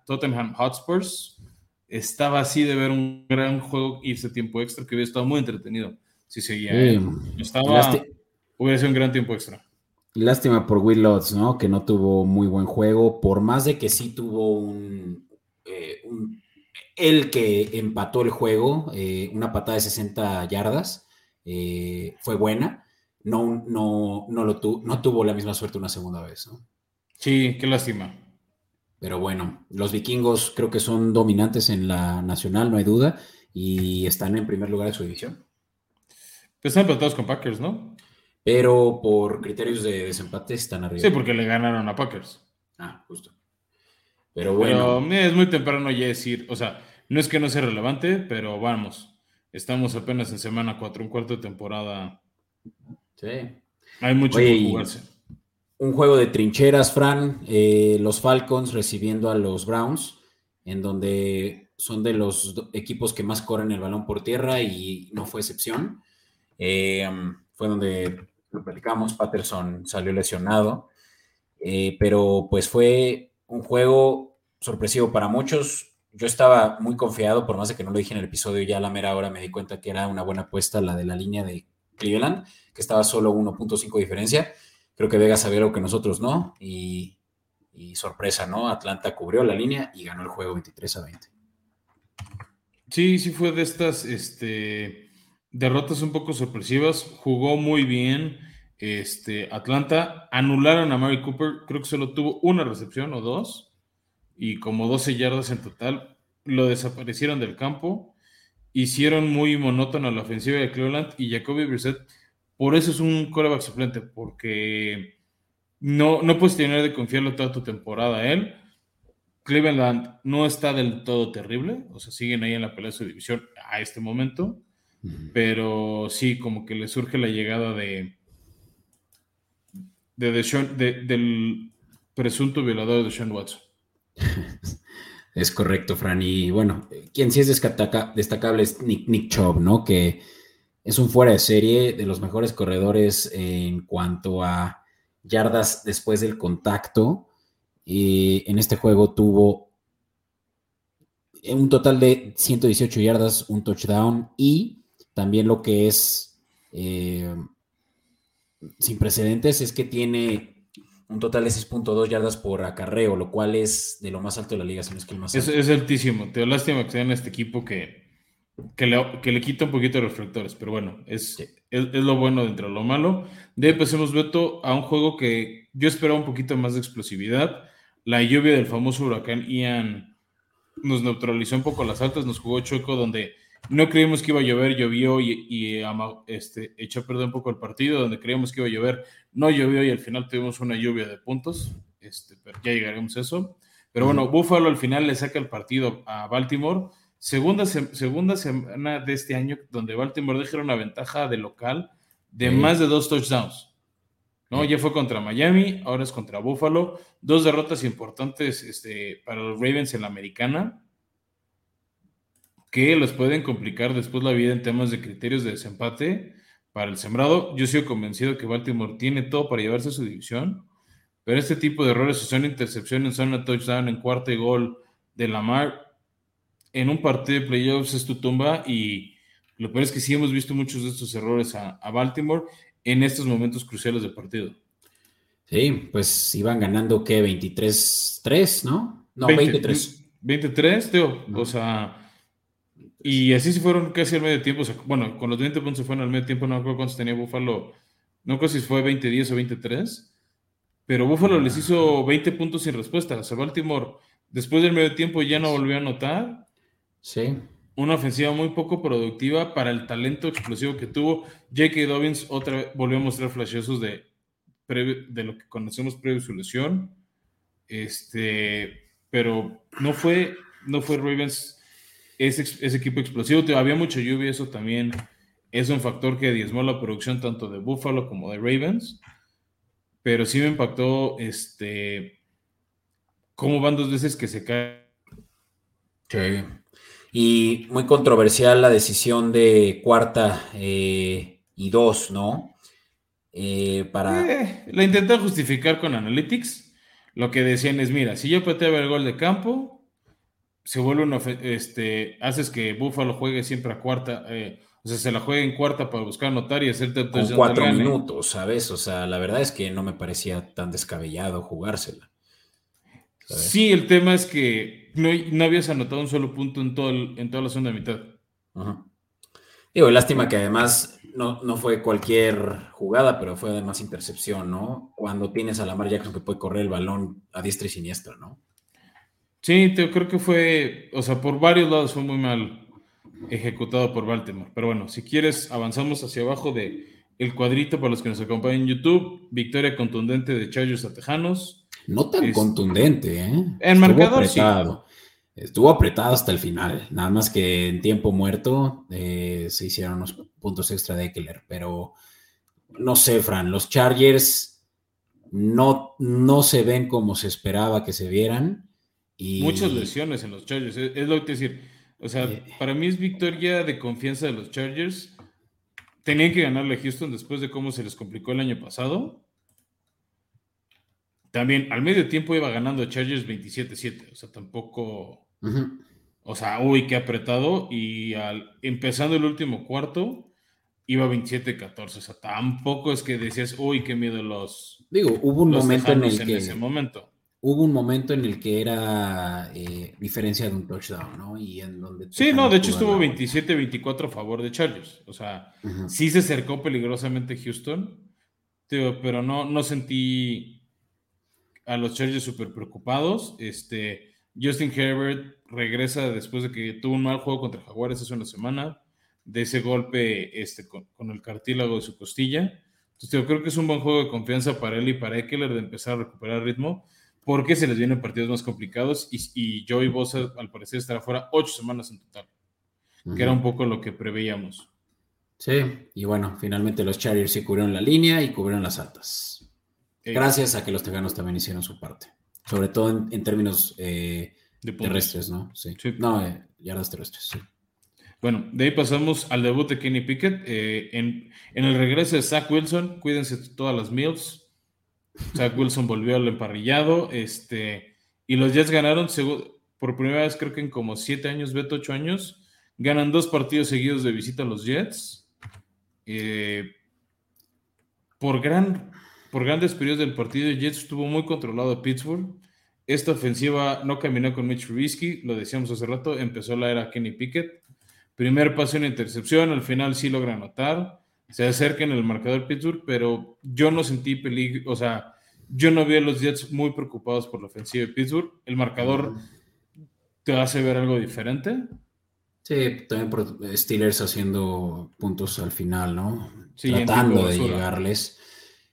Speaker 1: Tottenham Hotspurs estaba así de ver un gran juego irse tiempo extra que hubiera estado muy entretenido si seguía. Estaba, hubiera sido un gran tiempo extra.
Speaker 2: Lástima por Will Lutz, ¿no? Que no tuvo muy buen juego, por más de que sí tuvo un, eh, el que empató el juego, eh, una patada de 60 yardas, eh, fue buena. No, no, no, lo no tuvo la misma suerte una segunda vez, ¿no?
Speaker 1: Sí, qué lástima.
Speaker 2: Pero bueno, los vikingos creo que son dominantes en la nacional, no hay duda, y están en primer lugar de su división.
Speaker 1: Están empatados con Packers, ¿no?
Speaker 2: Pero por criterios de desempate están arriba.
Speaker 1: Sí, porque le ganaron a Packers.
Speaker 2: Ah, justo. Pero bueno.
Speaker 1: es muy temprano ya decir, o sea, no es que no sea relevante, pero vamos, estamos apenas en semana 4, un cuarto de temporada.
Speaker 2: Sí.
Speaker 1: Hay mucho que jugarse
Speaker 2: un juego de trincheras, Fran, eh, los Falcons recibiendo a los Browns, en donde son de los equipos que más corren el balón por tierra y no fue excepción. Eh, fue donde lo platicamos, Patterson salió lesionado, eh, pero pues fue un juego sorpresivo para muchos. Yo estaba muy confiado, por más de que no lo dije en el episodio, ya a la mera hora me di cuenta que era una buena apuesta la de la línea de Cleveland, que estaba solo 1.5 diferencia. Creo que Vegas sabía lo que nosotros no. Y, sorpresa, ¿no? Atlanta cubrió la línea y ganó el juego 23 a 20.
Speaker 1: Sí, sí fue de estas este, derrotas un poco sorpresivas. Jugó muy bien este, Atlanta. Anularon a Mary Cooper. Creo que solo tuvo una recepción o dos. Y como 12 yardas en total. Lo desaparecieron del campo. Hicieron muy monótono la ofensiva de Cleveland. Y Jacoby Brissett por eso es un coreback suplente, porque no, no puedes tener de confiarlo toda tu temporada a él. Cleveland no está del todo terrible, o sea, siguen ahí en la pelea de su división a este momento, pero sí, como que le surge la llegada de, de, del presunto violador de Sean Watson.
Speaker 2: Es correcto, Fran. Y bueno, quien sí es destacable es Nick, Nick Chubb, ¿no? Que es un fuera de serie de los mejores corredores en cuanto a yardas después del contacto. Y en este juego tuvo un total de 118 yardas, un touchdown y también lo que es eh, sin precedentes es que tiene un total de 6.2 yardas por acarreo, lo cual es de lo más alto de la liga, si no es que el más
Speaker 1: alto. Es, altísimo. Te lástima que sea en este equipo que que le, quita un poquito de reflectores, pero bueno, es, es, lo bueno dentro de lo malo. De ahí pasemos, Beto, a un juego que yo esperaba un poquito más de explosividad. La lluvia del famoso huracán Ian nos neutralizó un poco las altas, nos jugó choco donde no creíamos que iba a llover, llovió y, este, echó a perder un poco el partido, donde creíamos que iba a llover, no llovió y al final tuvimos una lluvia de puntos, este, pero ya llegaremos a eso. Pero bueno, Buffalo al final le saca el partido a Baltimore Segunda, segunda semana de este año donde Baltimore deja una ventaja de local de más de dos touchdowns. ¿no? Ya fue contra Miami, ahora es contra Buffalo. Dos derrotas importantes este, para los Ravens en la americana que los pueden complicar después la vida en temas de criterios de desempate para el sembrado. Yo sigo convencido que Baltimore tiene todo para llevarse a su división, pero este tipo de errores, si son intercepciones, son una touchdown en cuarto y gol de Lamar, en un partido de playoffs es tu tumba y lo peor es que sí hemos visto muchos de estos errores a, Baltimore en estos momentos cruciales del partido.
Speaker 2: Sí, pues iban ganando que 23-3, ¿no? No, 23.
Speaker 1: 23, Teo. O sea, y así se fueron casi al medio tiempo. bueno, con los 20 puntos se fueron al medio tiempo. No recuerdo cuántos tenía Buffalo. No sé si fue 20-10 o 23. Pero Buffalo les hizo 20 puntos sin respuesta. O sea, Baltimore, después del medio tiempo, ya no volvió a anotar
Speaker 2: Sí.
Speaker 1: Una ofensiva muy poco productiva para el talento explosivo que tuvo. J.K. Dobbins otra vez volvió a mostrar flashazos de, de lo que conocemos previo a su lesión. Este, pero no fue, no fue Ravens ese, ese equipo explosivo. Había mucha lluvia, eso también es un factor que diezmó la producción tanto de Buffalo como de Ravens. Pero sí me impactó este, cómo van dos veces que se cae.
Speaker 2: Sí. Y muy controversial la decisión de cuarta eh, y dos, ¿no?
Speaker 1: Eh, para... Eh, la intentan justificar con Analytics. Lo que decían es, mira, si yo pateo el gol de campo, se vuelve una... Este, haces que Buffalo juegue siempre a cuarta, o sea, se la juegue en cuarta para buscar anotar y hacerte...
Speaker 2: Con cuatro minutos, ¿sabes? O sea, la verdad es que no me parecía tan descabellado jugársela.
Speaker 1: Sí, el tema es que no, no, habías anotado un solo punto en, todo en toda la de mitad.
Speaker 2: Digo, lástima que además no, no, fue cualquier jugada, pero fue además intercepción, ¿no? Cuando tienes a Lamar Jackson que puede correr el balón a diestra y siniestra, ¿no?
Speaker 1: Sí, te, creo que fue, o sea, por varios lados fue muy mal ejecutado por Baltimore. Pero bueno, si quieres, avanzamos hacia abajo de el cuadrito para los que nos acompañan en YouTube. Victoria contundente de Chargers a Tejanos.
Speaker 2: No tan contundente, ¿eh?
Speaker 1: En marcador, apretado.
Speaker 2: Estuvo apretado hasta el final. Nada más que en tiempo muerto eh, se hicieron unos puntos extra de Eckler. Pero no sé, Fran, los Chargers no, no se ven como se esperaba que se vieran. Y...
Speaker 1: Muchas lesiones en los Chargers. Es, lo que decir. O sea, eh. para mí es victoria de confianza de los Chargers. Tenían que ganarle a Houston después de cómo se les complicó el año pasado. También al medio tiempo iba ganando Chargers 27-7, o sea, tampoco, o sea, uy, qué apretado. Y al, empezando el último cuarto, iba 27-14. O sea, tampoco es que decías, uy, qué miedo los.
Speaker 2: Digo, hubo un momento en el que.
Speaker 1: ese momento.
Speaker 2: Hubo un momento en el que era eh, diferencia de un touchdown, ¿no? Y en donde.
Speaker 1: Sí, no, de hecho estuvo 27-24 a favor de Chargers. O sea, sí se acercó peligrosamente Houston, pero no, no sentí a los Chargers súper preocupados. Este, Justin Herbert regresa después de que tuvo un mal juego contra Jaguares hace una semana de ese golpe este, con, el cartílago de su costilla. Entonces, yo creo que es un buen juego de confianza para él y para Eckler de empezar a recuperar ritmo, porque se les vienen partidos más complicados y, y Joey Bosa, al parecer, estará fuera ocho semanas en total, que era un poco lo que preveíamos.
Speaker 2: Sí, y bueno, finalmente los Chargers sí cubrieron la línea y cubrieron las altas. Gracias a que los Teganos también hicieron su parte, sobre todo en, términos eh, terrestres, ¿no? Sí. No, eh, yardas terrestres, sí.
Speaker 1: Bueno, de ahí pasamos al debut de Kenny Pickett. Eh, en, el regreso de Zach Wilson, cuídense todas las mills. Zach Wilson volvió al emparrillado. Este, y los Jets ganaron por primera vez, creo que en como siete años, Beto, ocho años. Ganan dos partidos seguidos de visita a los Jets. Eh, por, gran, por grandes periodos del partido, Jets estuvo muy controlado a Pittsburgh. Esta ofensiva no caminó con Mitch Trubisky, lo decíamos hace rato, empezó la era Kenny Pickett Primer paso en intercepción, al final sí logra anotar. Se acerca en el marcador Pittsburgh, pero yo no sentí peligro, o sea, yo no vi a los Jets muy preocupados por la ofensiva de Pittsburgh. El marcador te hace ver algo diferente.
Speaker 2: Sí, también por Steelers haciendo puntos al final, ¿no? Tratando de llegarles,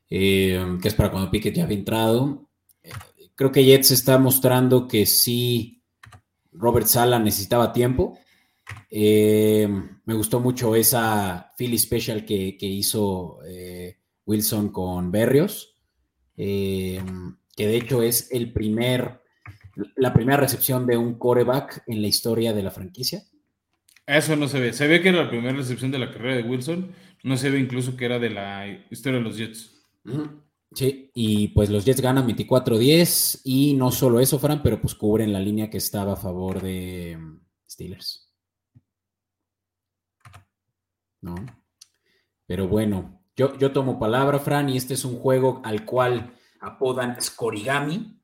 Speaker 2: eh, que es para cuando Pickett ya había entrado. Eh, creo que Jets está mostrando que sí, Robert Sala necesitaba tiempo eh, me gustó mucho esa Philly Special que, hizo eh, Wilson con Berrios, eh, que de hecho es el primer, la primera recepción de un coreback en la historia de la franquicia.
Speaker 1: Eso no se ve. Se ve que era la primera recepción de la carrera de Wilson. No se ve incluso que era de la historia de los Jets.
Speaker 2: Sí, y pues los Jets ganan 24-10 y no solo eso, Fran, pero pues cubren la línea que estaba a favor de Steelers. ¿No? Pero bueno, yo, yo tomo palabra, Fran, y este es un juego al cual apodan Scorigami.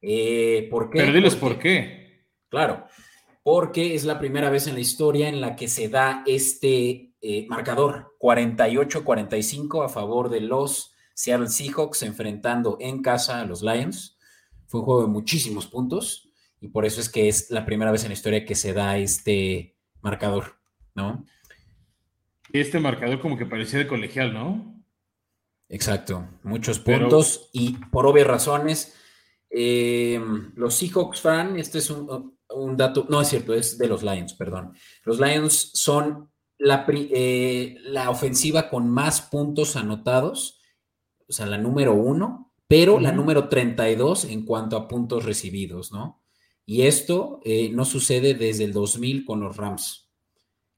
Speaker 2: Eh, ¿Por qué?
Speaker 1: Pero diles por qué.
Speaker 2: Claro, porque es la primera vez en la historia en la que se da este eh, marcador 48-45 a favor de los Seattle Seahawks enfrentando en casa a los Lions. Fue un juego de muchísimos puntos y por eso es que es la primera vez en la historia que se da este marcador, ¿no?
Speaker 1: Este marcador como que parecía de colegial, ¿no?
Speaker 2: Exacto, muchos puntos y por obvias razones. Eh, los Seahawks, Fran, este es un, dato, no es cierto, es de los Lions, perdón. Los Lions son la, eh, la ofensiva con más puntos anotados, o sea, la número uno, pero la número 32 en cuanto a puntos recibidos, ¿no? Y esto eh, no sucede desde el 2000 con los Rams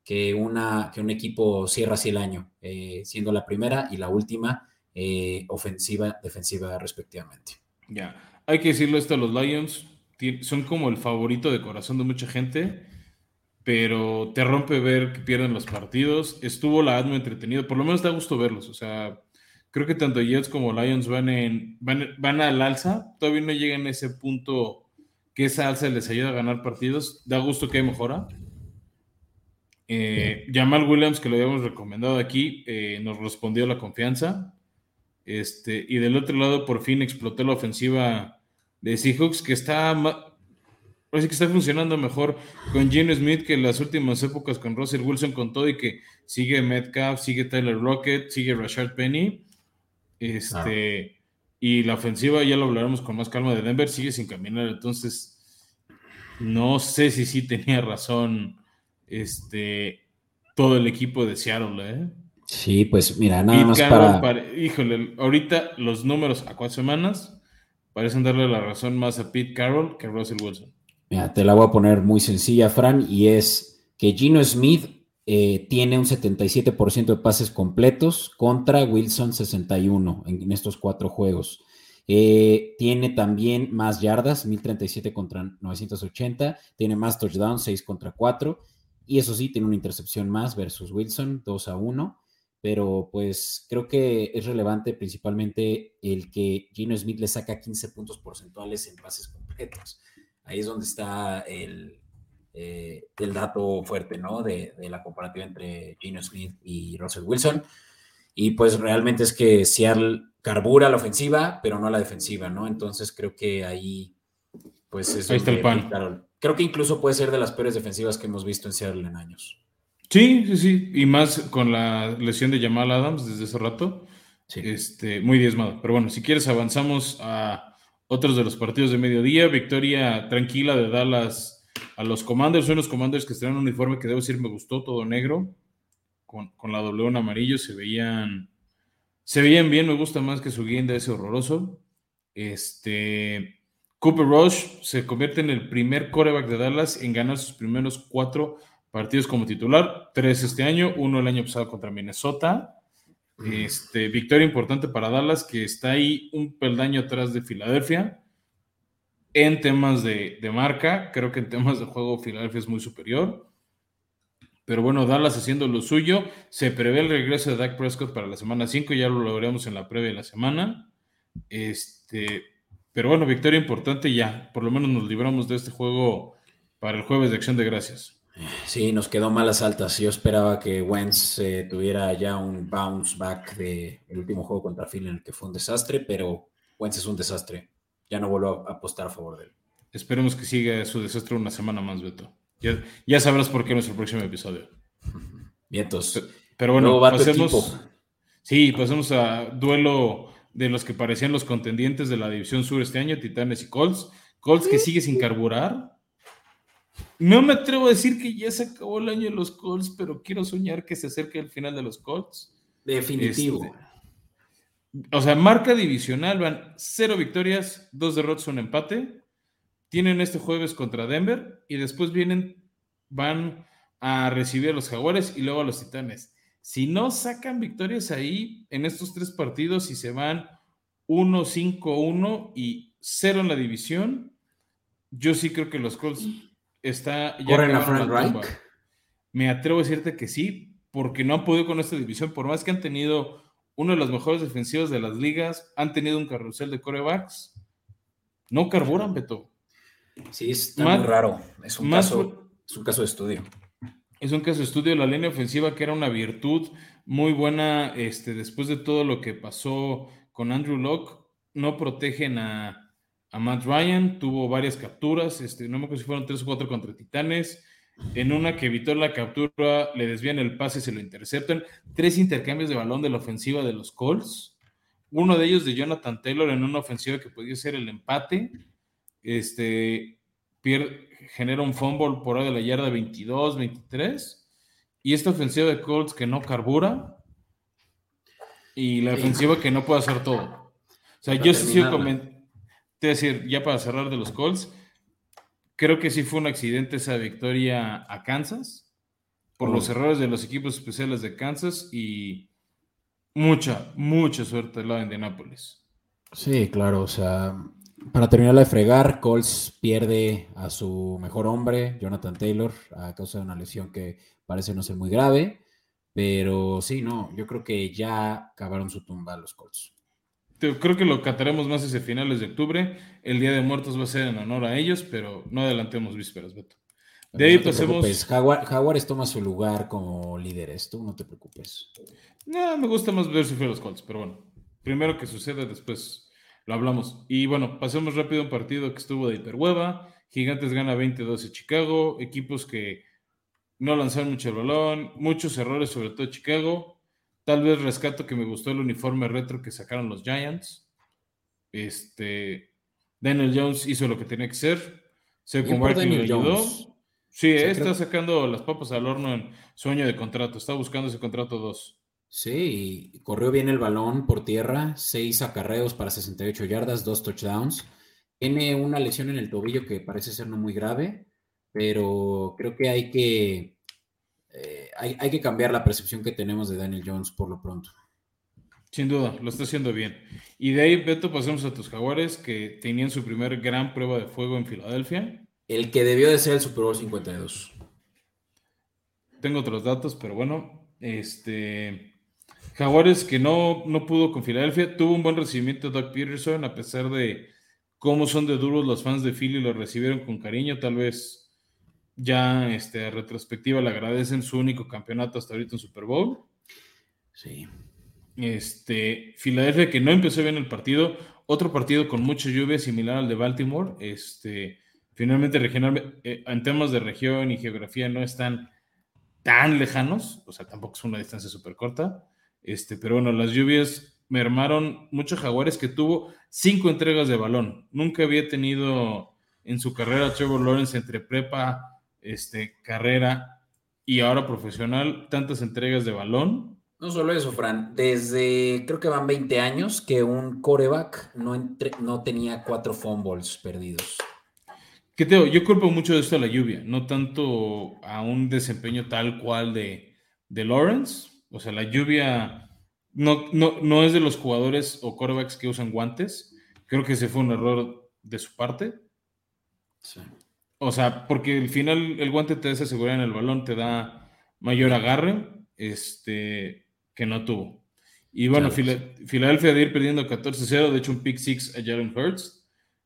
Speaker 2: que, una, que un equipo cierra así el año, eh, siendo la primera y la última eh, ofensiva, defensiva respectivamente.
Speaker 1: Ya, hay que decirlo esto, los Lions son como el favorito de corazón de mucha gente, pero te rompe ver que pierden los partidos. Estuvo la muy entretenido, por lo menos da gusto verlos, o sea, creo que tanto Jets como Lions van, en, van, van al alza, todavía no llegan a ese punto que esa alza les ayuda a ganar partidos, da gusto que mejora eh, Jamal Williams, que lo habíamos recomendado aquí, eh, nos respondió la confianza. Este, y del otro lado, por fin explotó la ofensiva de Seahawks, que está, que está funcionando mejor con Gene Smith que en las últimas épocas con Russell Wilson, con todo y que sigue Metcalf, sigue Tyler Rocket, sigue Rashard Penny. Este, Y la ofensiva, ya lo hablaremos con más calma de Denver, sigue sin caminar. Entonces, no sé si sí tenía razón este, todo el equipo de Seattle, ¿eh?
Speaker 2: Sí, pues mira, nada más para...
Speaker 1: Híjole, ahorita los números a cuatro semanas parecen darle la razón más a Pete Carroll que a Russell Wilson.
Speaker 2: Mira, te la voy a poner muy sencilla, Fran, y es que Gino Smith eh, tiene un 77% de pases completos contra Wilson 61 en, estos cuatro juegos. Eh, tiene también más yardas, 1037 contra 980, tiene más touchdowns, 6 contra 4, y eso sí, tiene una intercepción más versus Wilson, 2 a 1. pero pues creo que es relevante principalmente el que Gino Smith le saca 15 puntos porcentuales en pases completos. Ahí es donde está el, eh, el dato fuerte, ¿no? De, la comparativa entre Gino Smith y Russell Wilson. Y pues realmente es que Seattle carbura la ofensiva, pero no la defensiva, ¿no? Entonces creo que ahí, pues es...
Speaker 1: Ahí está el pan.
Speaker 2: creo que incluso puede ser de las peores defensivas que hemos visto en Seattle en años.
Speaker 1: Sí, sí, sí. Y más con la lesión de Jamal Adams desde ese rato. Este, muy diezmado. Pero bueno, si quieres avanzamos a otros de los partidos de mediodía. Victoria tranquila de Dallas a los Commanders, son los Commanders que están un uniforme que debo decir me gustó, todo negro, con, la W en amarillo, se veían, se veían bien, me gusta más que su guinda ese horroroso. Este, Cooper Rush se convierte en el primer coreback de Dallas en ganar sus primeros cuatro partidos como titular, tres este año, uno el año pasado contra Minnesota. Este, victoria importante para Dallas, que está ahí un peldaño atrás de Filadelfia en temas de, marca. Creo que en temas de juego Filadelfia es muy superior. Pero bueno, Dallas haciendo lo suyo. Se prevé el regreso de Dak Prescott para la semana 5. Ya lo logramos en la previa de la semana. Este, pero bueno, victoria importante ya. Por lo menos nos libramos de este juego para el jueves de Acción de Gracias.
Speaker 2: Sí, nos quedó malas altas. Yo esperaba que Wentz eh, tuviera ya un bounce back del último juego contra Phil en el que fue un desastre, pero Wentz es un desastre ya no vuelvo a apostar a favor de él.
Speaker 1: Esperemos que siga su desastre una semana más, Beto. Ya, ya sabrás por qué en nuestro próximo episodio.
Speaker 2: Vientos.
Speaker 1: Pero bueno, pasemos. Sí, pasemos a duelo de los que parecían los contendientes de la División Sur este año, Titanes y Colts. Colts que sigue sin carburar. No me atrevo a decir que ya se acabó el año de los Colts, pero quiero soñar que se acerque el final de los Colts.
Speaker 2: Definitivo. Este,
Speaker 1: o sea, marca divisional, van cero victorias, dos derrotas, un empate. Tienen este jueves contra Denver y después vienen, van a recibir a los Jaguares y luego a los Titanes. Si no sacan victorias ahí en estos tres partidos y se van 1-5-1 y cero en la división, yo sí creo que los Colts está ya
Speaker 2: a
Speaker 1: Me atrevo a decirte que sí, porque no han podido con esta división, por más que han tenido uno de los mejores defensivos de las ligas, han tenido un carrusel de corebacks, no carburan, Beto.
Speaker 2: Sí, es muy raro. Es un, caso, es un caso de estudio.
Speaker 1: Es un caso de estudio. La línea ofensiva, que era una virtud muy buena este, después de todo lo que pasó con Andrew Locke, no protegen a, a Matt Ryan. Tuvo varias capturas, este, no me acuerdo si fueron tres o cuatro contra Titanes. En una que evitó la captura, le desvían el pase se lo interceptan. Tres intercambios de balón de la ofensiva de los Colts. Uno de ellos de Jonathan Taylor en una ofensiva que podía ser el empate. Este, genera un fumble por ahí de la yarda 22, 23. Y esta ofensiva de Colts que no carbura. Y la ofensiva que no puede hacer todo. O sea, yo sí te decir, ya para cerrar de los Colts, Creo que sí fue un accidente esa victoria a Kansas por los errores de los equipos especiales de Kansas y mucha, mucha suerte del lado de Indianapolis.
Speaker 2: Sí, claro, o sea, para terminar de fregar, Colts pierde a su mejor hombre, Jonathan Taylor, a causa de una lesión que parece no ser muy grave, pero sí, no, yo creo que ya acabaron su tumba los Colts
Speaker 1: creo que lo cataremos más ese finales de octubre. El Día de Muertos va a ser en honor a ellos, pero no adelantemos vísperas, Beto.
Speaker 2: De ahí pasemos. Jaguares toma su lugar como líderes, tú no te preocupes.
Speaker 1: No, me gusta más ver sufrir los Colts, pero bueno, primero que suceda, después lo hablamos. Y bueno, pasemos rápido a un partido que estuvo de hiperhueva. Gigantes gana 20-12 Chicago, equipos que no lanzaron mucho el balón, muchos errores, sobre todo Chicago. Tal vez rescato que me gustó el uniforme retro que sacaron los Giants. Este, Daniel Jones hizo lo que tenía que ser. Se Barkley le ayudó. Sí, está sacando las papas al horno en sueño de contrato. Está buscando ese contrato 2.
Speaker 2: Sí, corrió bien el balón por tierra, seis acarreos para 68 yardas, dos touchdowns. Tiene una lesión en el tobillo que parece ser no muy grave, pero creo que hay que eh, hay, que cambiar la percepción que tenemos de Daniel Jones por lo pronto.
Speaker 1: Sin duda, lo está haciendo bien. Y de ahí, Beto, pasemos a tus jaguares que tenían su primer gran prueba de fuego en Filadelfia.
Speaker 2: El que debió de ser el Super Bowl 52.
Speaker 1: Tengo otros datos, pero bueno, este Jaguares que no, no pudo con Filadelfia, tuvo un buen recibimiento de Doug Peterson, a pesar de cómo son de duros los fans de Philly, lo recibieron con cariño, tal vez ya este, retrospectiva le agradecen su único campeonato hasta ahorita en Super Bowl.
Speaker 2: Sí.
Speaker 1: Este, Filadelfia que no empezó bien el partido, otro partido con mucha lluvia similar al de Baltimore, este, finalmente regional, eh, en temas de región y geografía no están tan lejanos, o sea, tampoco es una distancia súper corta, este, pero bueno, las lluvias mermaron muchos jaguares que tuvo cinco entregas de balón. Nunca había tenido en su carrera Trevor Lawrence entre prepa, este, carrera y ahora profesional tantas entregas de balón.
Speaker 2: No solo eso, Fran, desde creo que van 20 años que un coreback no, no tenía cuatro fumbles perdidos.
Speaker 1: ¿Qué te Yo culpo mucho de esto a la lluvia, no tanto a un desempeño tal cual de, de Lawrence. O sea, la lluvia no, no, no es de los jugadores o corebacks que usan guantes. Creo que ese fue un error de su parte. Sí. O sea, porque al final el guante te da esa seguridad en el balón, te da mayor agarre este, que no tuvo. Y bueno, Filadelfia de ir perdiendo 14-0, de hecho un pick six a Jalen Hurts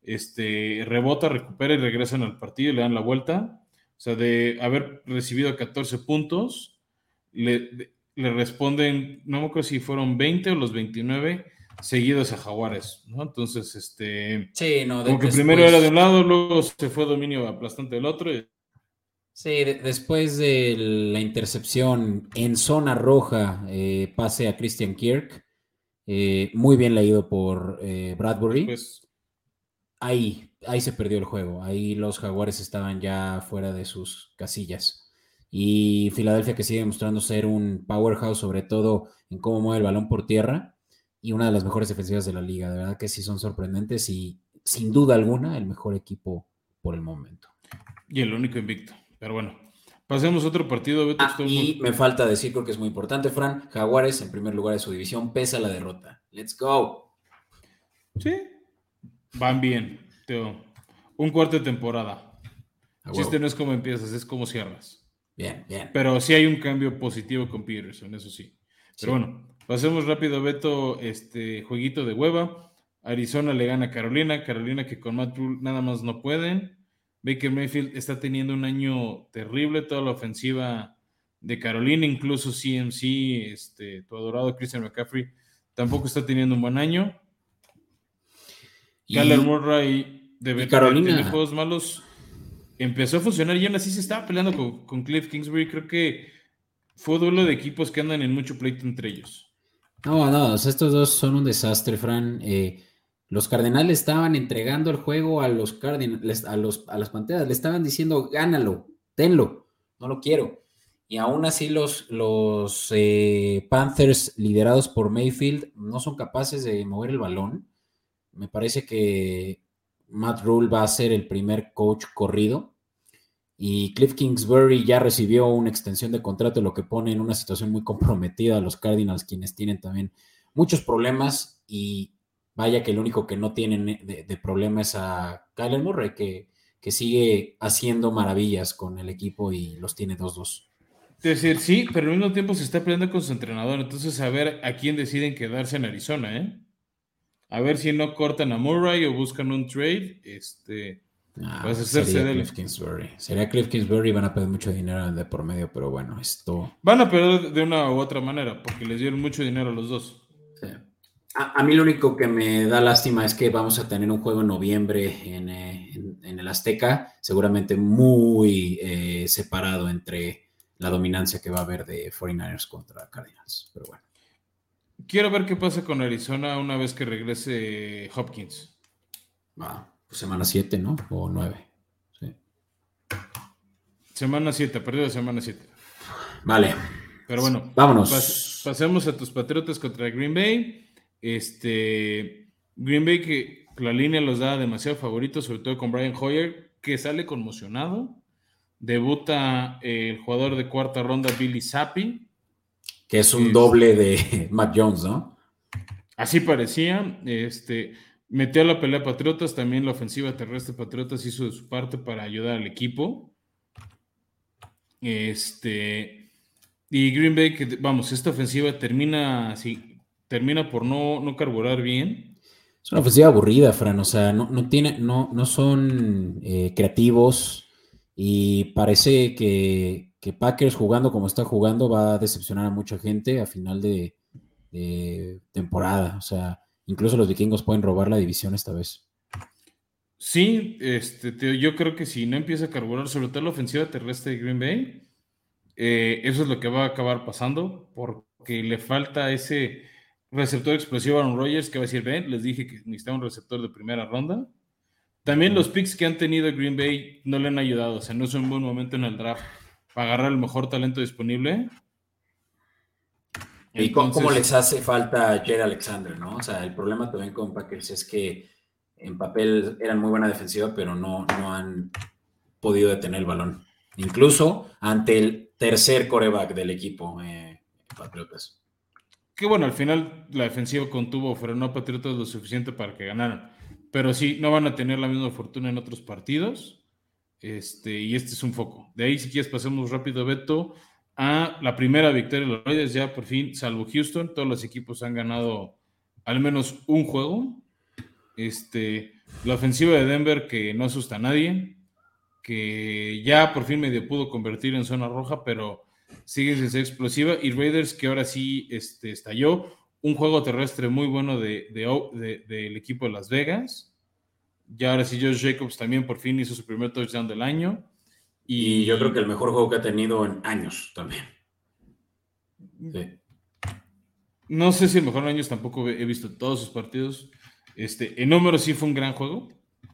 Speaker 1: este, rebota, recupera y regresan al partido y le dan la vuelta. O sea, de haber recibido 14 puntos, le, le responden, no me acuerdo si fueron 20 o los 29 seguidos a Jaguares, ¿no? Entonces, este...
Speaker 2: Sí, no,
Speaker 1: como que primero era de un lado, luego se fue dominio aplastante del otro.
Speaker 2: Sí, después de la intercepción en zona roja, eh, pase a Christian Kirk, eh, muy bien leído por eh, Bradbury. Ahí, ahí se perdió el juego. Ahí los jaguares estaban ya fuera de sus casillas. Y Filadelfia que sigue mostrando ser un powerhouse, sobre todo en cómo mueve el balón por tierra. Y una de las mejores defensivas de la liga. De verdad que sí son sorprendentes y sin duda alguna el mejor equipo por el momento.
Speaker 1: Y el único invicto. Pero bueno, pasemos a otro partido.
Speaker 2: Ah, y me falta decir, creo que es muy importante, Fran. Jaguares en primer lugar de su división, pesa la derrota. Let's go.
Speaker 1: Sí, Van bien, Teo. Un cuarto de temporada. El chiste no es como empiezas, es como cierras.
Speaker 2: Bien, bien.
Speaker 1: Pero sí hay un cambio positivo con Peterson, eso sí. Pero bueno, pasemos rápido, Beto, este jueguito de hueva. Arizona le gana a Carolina, Carolina que con Matt Rule nada más no pueden. Baker Mayfield está teniendo un año terrible, toda la ofensiva de Carolina, incluso CMC, este, tu adorado Christian McCaffrey, tampoco está teniendo un buen año. Kyler Murray de Carolina. juegos malos. Empezó a funcionar y aún así se estaba peleando con, Cliff Kingsbury. Creo que fue duelo de equipos que andan en mucho pleito entre ellos.
Speaker 2: No, no, estos dos son un desastre, Fran. Eh, los Cardenales estaban entregando el juego a los Cardinals, a, los, a las Panteras, le estaban diciendo, gánalo, tenlo, no lo quiero. Y aún así los, los eh, Panthers liderados por Mayfield no son capaces de mover el balón. Me parece que Matt Rule va a ser el primer coach corrido y Cliff Kingsbury ya recibió una extensión de contrato, lo que pone en una situación muy comprometida a los Cardinals, quienes tienen también muchos problemas y vaya que el único que no tienen de, problema es a Kyler Murray, que, que sigue haciendo maravillas con el equipo y los tiene 2-2.
Speaker 1: Es decir, sí, pero al mismo tiempo se está peleando con su entrenador, entonces a ver a quién deciden quedarse en Arizona, ¿eh? A ver si no cortan a Murray o buscan un trade. Este,
Speaker 2: ah, pues sería Cliff Kingsbury. Sería Cliff Kingsbury y van a perder mucho dinero de por medio, pero bueno, esto.
Speaker 1: Van a perder de una u otra manera, porque les dieron mucho dinero a los dos.
Speaker 2: Sí. A, mí lo único que me da lástima es que vamos a tener un juego en noviembre en, eh, el Azteca, seguramente muy eh, separado entre la dominancia que va a haber de 49ers contra Cardinals. Pero bueno.
Speaker 1: Quiero ver qué pasa con Arizona una vez que regrese Hopkins.
Speaker 2: Ah, pues semana 7, ¿no? O 9. Sí.
Speaker 1: Semana 7, perdido semana 7.
Speaker 2: Vale.
Speaker 1: Pero bueno,
Speaker 2: vámonos.
Speaker 1: pasemos a tus Patriotas contra Green Bay. Este Green Bay que la línea los da demasiado favoritos, sobre todo con Brian Hoyer, que sale conmocionado. Debuta el jugador de cuarta ronda Billy Zappi
Speaker 2: que es un doble de Mac Jones, ¿no?
Speaker 1: Así parecía. Este, metió a la pelea Patriotas, también la ofensiva terrestre Patriotas hizo de su parte para ayudar al equipo. Este, Y Green Bay, que vamos, esta ofensiva termina, sí, termina por no, no carburar bien.
Speaker 2: Es una ofensiva aburrida, Fran. O sea, no, no, tiene, no, no son eh, creativos y parece que, que, Packers jugando como está jugando va a decepcionar a mucha gente a final de, temporada. O sea, incluso los vikingos pueden robar la división esta vez.
Speaker 1: Sí, este, yo creo que si no empieza a carburar, sobre todo la ofensiva terrestre de Green Bay, eh, eso es lo que va a acabar pasando, porque le falta ese receptor explosivo a Aaron Rodgers que va a decir, ven, les dije que necesitaba un receptor de primera ronda. También los picks que han tenido Green Bay no le han ayudado, o sea, no es un buen momento en el draft para agarrar el mejor talento disponible.
Speaker 2: ¿Y cómo les hace falta Jerry Alexander, no? O sea, el problema también con Packers es que en papel eran muy buena defensiva, pero no, no han podido detener el balón. Incluso ante el tercer coreback del equipo, eh, Patriotas.
Speaker 1: Que bueno, al final la defensiva contuvo, frenó a Patriotas lo suficiente para que ganaran. Pero sí, no van a tener la misma fortuna en otros partidos. Este, y este es un foco. De ahí, si quieres, pasemos rápido, Beto, a la primera victoria de los Raiders. Ya por fin, salvo Houston, todos los equipos han ganado al menos un juego. Este, la ofensiva de Denver que no asusta a nadie que ya por fin medio pudo convertir en zona roja, pero sigue sin ser explosiva. Y Raiders que ahora sí este, estalló. Un juego terrestre muy bueno del de, equipo de Las Vegas. Ya ahora sí, Josh Jacobs también por fin hizo su primer touchdown del año.
Speaker 2: Y, yo creo que el mejor juego que ha tenido en años también.
Speaker 1: No sé si el mejor en años tampoco he visto todos sus partidos. Este, en número sí fue un gran juego,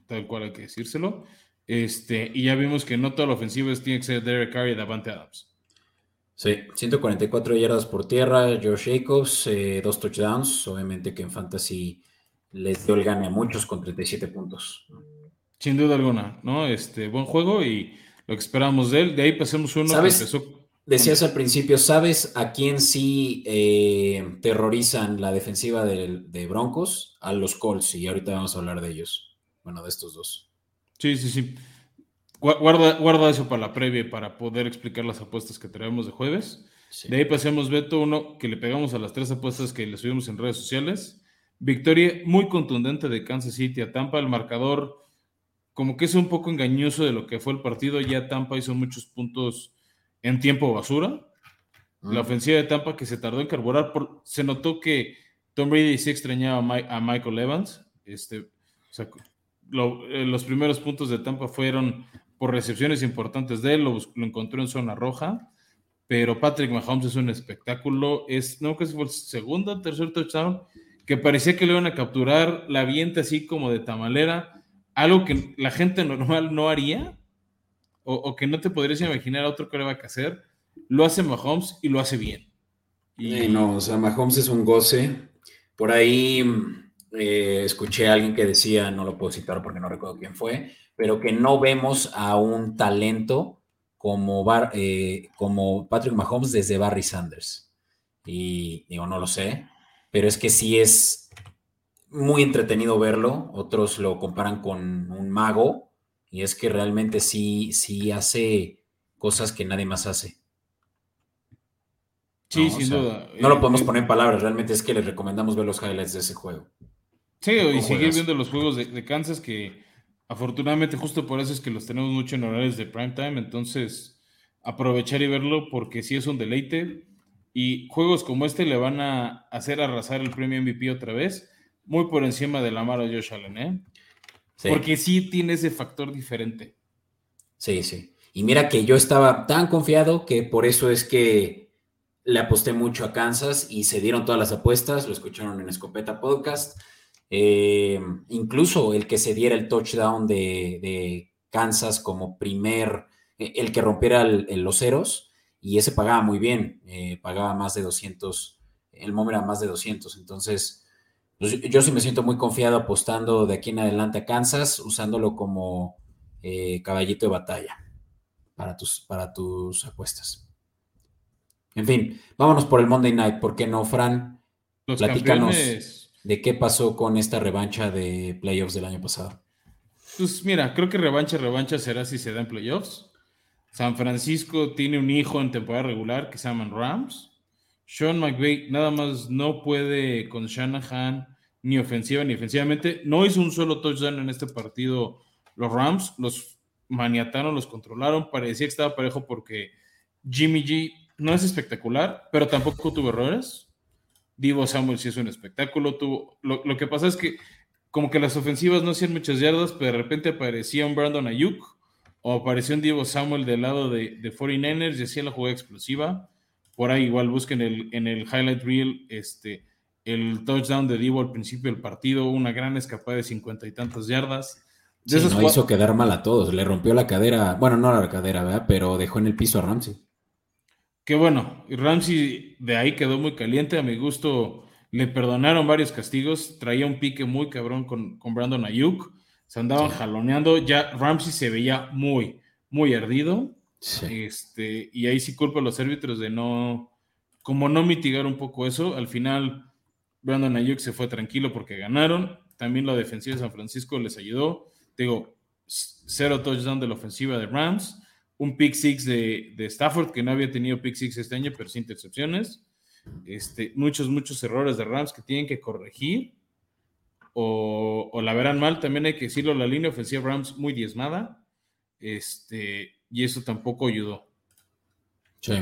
Speaker 1: tal cual hay que decírselo. Este, y ya vimos que no toda la ofensiva tiene que ser Derek Carr y Davante Adams.
Speaker 2: Sí, 144 yardas por tierra, Josh Jacobs, eh, dos touchdowns. Obviamente que en Fantasy les dio el gane a muchos con 37 puntos.
Speaker 1: Sin duda alguna, ¿no? Este, buen juego y lo que esperamos de él. De ahí pasemos uno
Speaker 2: ¿Sabes? Decías al principio, ¿sabes a quién sí eh, terrorizan la defensiva de, de Broncos? A los Colts, y ahorita vamos a hablar de ellos. Bueno, de estos dos.
Speaker 1: Sí, sí, sí. Guarda, guarda eso para la previa para poder explicar las apuestas que traemos de jueves. De ahí pasemos, Beto, uno que le pegamos a las tres apuestas que le subimos en redes sociales. Victoria muy contundente de Kansas City a Tampa. El marcador, como que es un poco engañoso de lo que fue el partido. Ya Tampa hizo muchos puntos en tiempo basura. La ofensiva de Tampa que se tardó en carburar. Por, se notó que Tom Brady sí extrañaba a, Michael Evans. Este, o sea, eh, los primeros puntos de Tampa fueron por recepciones importantes de él, lo, encontró en zona roja, pero Patrick Mahomes es un espectáculo, es, no que fue el segundo o tercer touchdown, que parecía que le iban a capturar la vienta así como de tamalera, algo que la gente normal no haría, o, que no te podrías imaginar a otro que va a hacer, lo hace Mahomes y lo hace bien.
Speaker 2: Y... no, o sea, Mahomes es un goce. Por ahí eh, escuché a alguien que decía, no lo puedo citar porque no recuerdo quién fue, pero que no vemos a un talento como, eh, como Patrick Mahomes desde Barry Sanders. Y digo, no lo sé, pero es que sí es muy entretenido verlo. Otros lo comparan con un mago y es que realmente sí, sí hace cosas que nadie más hace.
Speaker 1: Sí, sin duda.
Speaker 2: No lo podemos eh, poner en palabras, realmente es que les recomendamos ver los highlights de ese juego.
Speaker 1: Sí, y seguir viendo los juegos de, Kansas que afortunadamente justo por eso es que los tenemos mucho en horarios de prime time, entonces aprovechar y verlo porque sí es un deleite y juegos como este le van a hacer arrasar el premio MVP otra vez, muy por encima de la mano de Josh Allen, ¿eh? Porque sí tiene ese factor diferente.
Speaker 2: Sí, sí. Y mira que yo estaba tan confiado que por eso es que le aposté mucho a Kansas y se dieron todas las apuestas, lo escucharon en Escopeta Podcast. Eh, incluso el que se diera el touchdown de, Kansas como primer, eh, el que rompiera los ceros, y ese pagaba muy bien, eh, pagaba más de 200, el momento era más de 200, entonces pues, yo sí me siento muy confiado apostando de aquí en adelante a Kansas, usándolo como caballito de batalla para tus, para tus apuestas. En fin, vámonos por el Monday Night, ¿por qué no, Fran?
Speaker 1: Los Platícanos
Speaker 2: de qué pasó con esta revancha de playoffs del año pasado.
Speaker 1: Pues mira, creo que revancha, revancha será si se da en playoffs. San Francisco tiene un hijo en temporada regular que se llama Rams. Sean McVay nada más no puede con Shanahan ni ofensiva ni ofensivamente. No hizo un solo touchdown en este partido los Rams. Los maniataron, los controlaron. Parecía que estaba parejo porque Jimmy G no es espectacular, pero tampoco tuvo errores. Divo Samuel sí es un espectáculo. Tuvo, lo, lo, que pasa es que como que las ofensivas no hacían muchas yardas, pero de repente aparecía un Brandon Ayuk o apareció un Divo Samuel del lado de, de 49ers y hacía la jugada explosiva. Por ahí igual busquen el, en el highlight reel este, el touchdown de Divo al principio del partido, una gran escapada de cincuenta y tantas yardas.
Speaker 2: De sí, no hizo quedar mal a todos, le rompió la cadera, bueno, no la cadera, ¿verdad? Pero dejó en el piso a Ramsey.
Speaker 1: Qué bueno, Ramsey de ahí quedó muy caliente, a mi gusto le perdonaron varios castigos, traía un pique muy cabrón con, con Brandon Ayuk, se andaban sí. jaloneando, ya Ramsey se veía muy, muy ardido, sí. este, y ahí sí culpa a los árbitros de no, como no mitigar un poco eso, al final Brandon Ayuk se fue tranquilo porque ganaron, también la defensiva de San Francisco les ayudó, digo, cero touchdown de la ofensiva de Rams, un pick six de, de, Stafford, que no había tenido pick six este año, pero sin intercepciones. Este, muchos, muchos errores de Rams que tienen que corregir o, o, la verán mal. También hay que decirlo, la línea ofensiva Rams muy diezmada este, y eso tampoco ayudó.
Speaker 2: Sí.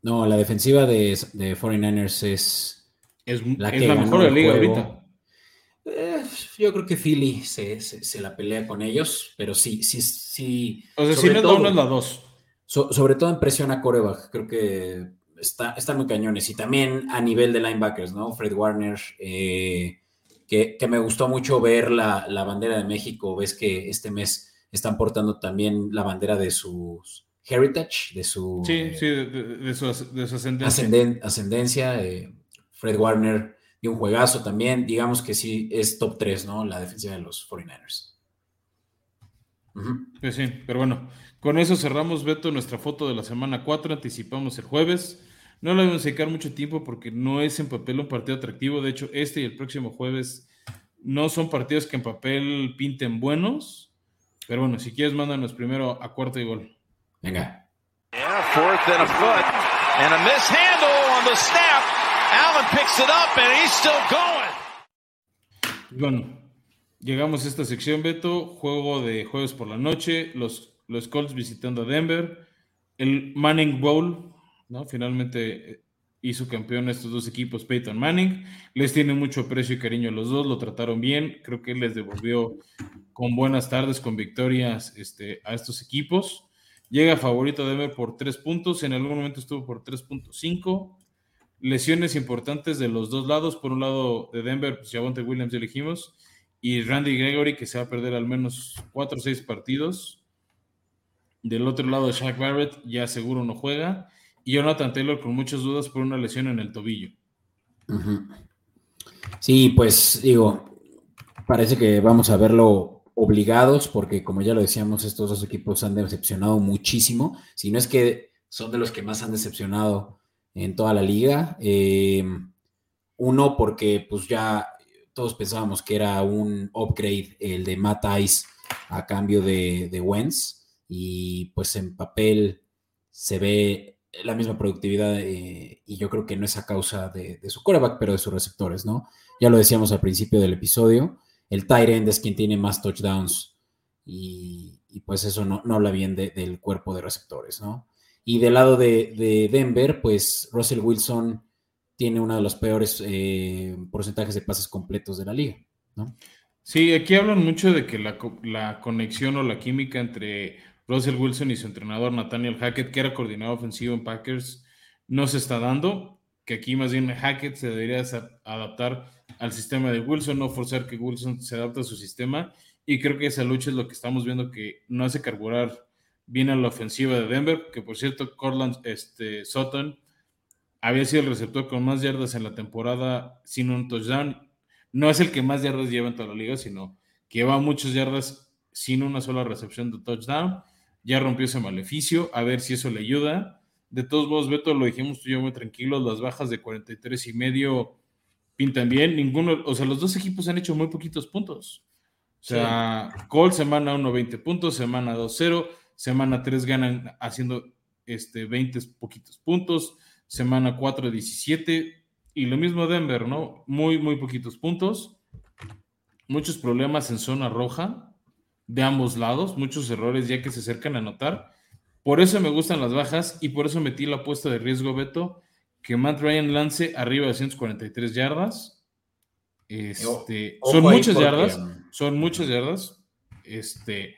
Speaker 2: No, la defensiva de, de 49ers es,
Speaker 1: es la, es la mejor de la liga juego. ahorita.
Speaker 2: Eh, yo creo que Philly se, se, se, la pelea con ellos, pero sí, sí, sí.
Speaker 1: O sea, si no es la 1 es la 2.
Speaker 2: So, sobre todo en presión a coreback, creo que está, están muy cañones. Y también a nivel de linebackers, ¿no? Fred Warner, eh, que, que, me gustó mucho ver la, la, bandera de México. Ves que este mes están portando también la bandera de sus heritage, de su.
Speaker 1: Sí, sí, de, su, de su ascendencia.
Speaker 2: Ascenden, ascendencia. Eh, Fred Warner y un juegazo también. Digamos que sí es top 3, ¿no? La defensiva de los 49ers.
Speaker 1: Uh -huh. Pues sí, pero bueno, con eso cerramos, Beto, nuestra foto de la semana 4. Anticipamos el jueves. No vamos a dedicar mucho tiempo porque no es en papel un partido atractivo. De hecho, este y el próximo jueves no son partidos que en papel pinten buenos. Pero bueno, si quieres, mándanos primero a cuarto y gol.
Speaker 2: Venga.
Speaker 4: Yeah, fourth and a foot. And a mishandle on the snap. Allen picks it up and he's still going.
Speaker 1: Bueno, llegamos a esta sección, Beto. Juego de jueves por la noche. Los, los Colts visitando a Denver. El Manning Bowl, Finalmente hizo campeón a estos dos equipos, Peyton Manning. Les tiene mucho aprecio y cariño a los dos, lo trataron bien. Creo que les devolvió con buenas tardes, con victorias este, a estos equipos. Llega favorito de Denver por tres puntos, en algún momento estuvo por 3.5 lesiones importantes de los dos lados. Por un lado de Denver, pues Javonte Williams elegimos, y Randy Gregory, que se va a perder al menos cuatro o seis partidos. Del otro lado, Shaq Barrett ya seguro no juega. Y Jonathan Taylor con muchas dudas por una lesión en el tobillo.
Speaker 2: Sí, pues digo, parece que vamos a verlo obligados, porque como ya lo decíamos, estos dos equipos han decepcionado muchísimo. Si no es que son de los que más han decepcionado en toda la liga. Eh, uno, porque pues ya todos pensábamos que era un upgrade el de Matt Ice a cambio de, de Wentz y pues en papel se ve la misma productividad eh, y yo creo que no es a causa de, su coreback, pero de sus receptores, ¿no? Ya lo decíamos al principio del episodio, el tight end es quien tiene más touchdowns y, pues eso no, no habla bien de, del cuerpo de receptores, ¿no? Y del lado de, de, Denver, pues Russell Wilson tiene uno de los peores eh, porcentajes de pases completos de la liga, ¿no?
Speaker 1: Sí, aquí hablan mucho de que la, la, conexión o la química entre Russell Wilson y su entrenador Nathaniel Hackett, que era coordinador ofensivo en Packers, no se está dando, que aquí más bien Hackett se debería adaptar al sistema de Wilson, no forzar que Wilson se adapte a su sistema, y creo que esa lucha es lo que estamos viendo que no hace carburar viene a la ofensiva de Denver, que por cierto, Cortland este, Sutton había sido el receptor con más yardas en la temporada sin un touchdown. No es el que más yardas lleva en toda la liga, sino que lleva muchas yardas sin una sola recepción de touchdown. Ya rompió ese maleficio, a ver si eso le ayuda. De todos modos, Beto, lo dijimos tú y yo muy tranquilos, las bajas de 43 y medio pintan bien. Ninguno, o sea, los dos equipos han hecho muy poquitos puntos. O sea, sí. Cole semana 1, 20 puntos, semana 2, 0 Semana 3 ganan haciendo este, 20 poquitos puntos. Semana 4, 17. Y lo mismo Denver, ¿no? Muy, muy poquitos puntos. Muchos problemas en zona roja de ambos lados. Muchos errores ya que se acercan a anotar. Por eso me gustan las bajas y por eso metí la apuesta de riesgo, Beto, que Matt Ryan lance arriba de 143 yardas. Este, son muchas yardas, son muchas yardas. Este,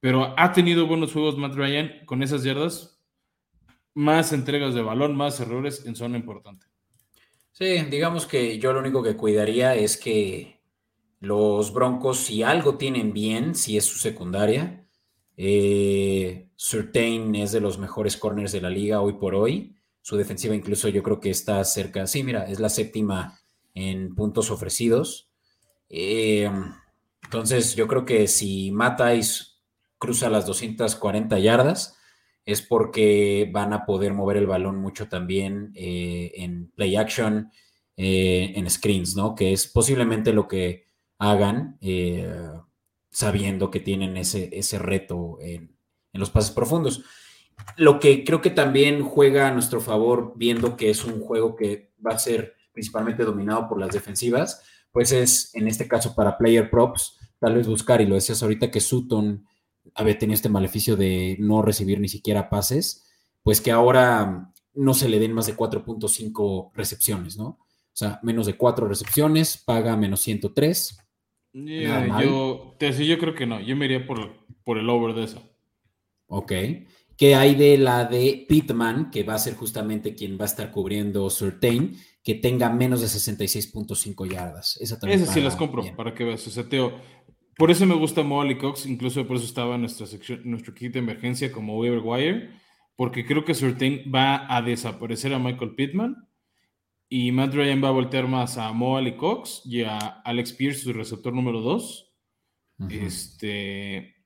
Speaker 1: pero ha tenido buenos juegos Matt Ryan con esas yardas, más entregas de balón, más errores en zona importante.
Speaker 2: Sí, digamos que yo lo único que cuidaría es que los Broncos, si algo tienen bien, si es su secundaria, eh, es de los mejores corners de la liga hoy por hoy. Su defensiva incluso yo creo que está cerca, sí, mira, es la séptima en puntos ofrecidos. Eh, entonces yo creo que si Matais cruza las 240 yardas, es porque van a poder mover el balón mucho también eh, en play action, eh, en screens, ¿no? Que es posiblemente lo que hagan sabiendo que tienen ese, ese reto en, en los pases profundos. Lo que creo que también juega a nuestro favor, viendo que es un juego que va a ser principalmente dominado por las defensivas, pues es en este caso para player props, tal vez buscar, y lo decías ahorita que Sutton había tenido este maleficio de no recibir ni siquiera pases, pues que ahora no se le den más de 4.5 recepciones, ¿no? O sea, menos de 4 recepciones, paga menos 103.
Speaker 1: Yo, yo creo que no, yo me iría por, por el over de eso.
Speaker 2: Ok. ¿Qué hay de la de Pittman, que va a ser justamente quien va a estar cubriendo Surtain, que tenga menos de 66.5 yardas?
Speaker 1: Esa también sí las compro, para que veas. O Teo, por eso me gusta Molly Cox, incluso por eso estaba en nuestra sección, nuestro kit de emergencia como waiver wire, porque creo que Surtain va a desaparecer a Michael Pittman y Matt Ryan va a voltear más a Molly Cox y a Alex Pierce, su receptor número 2, este,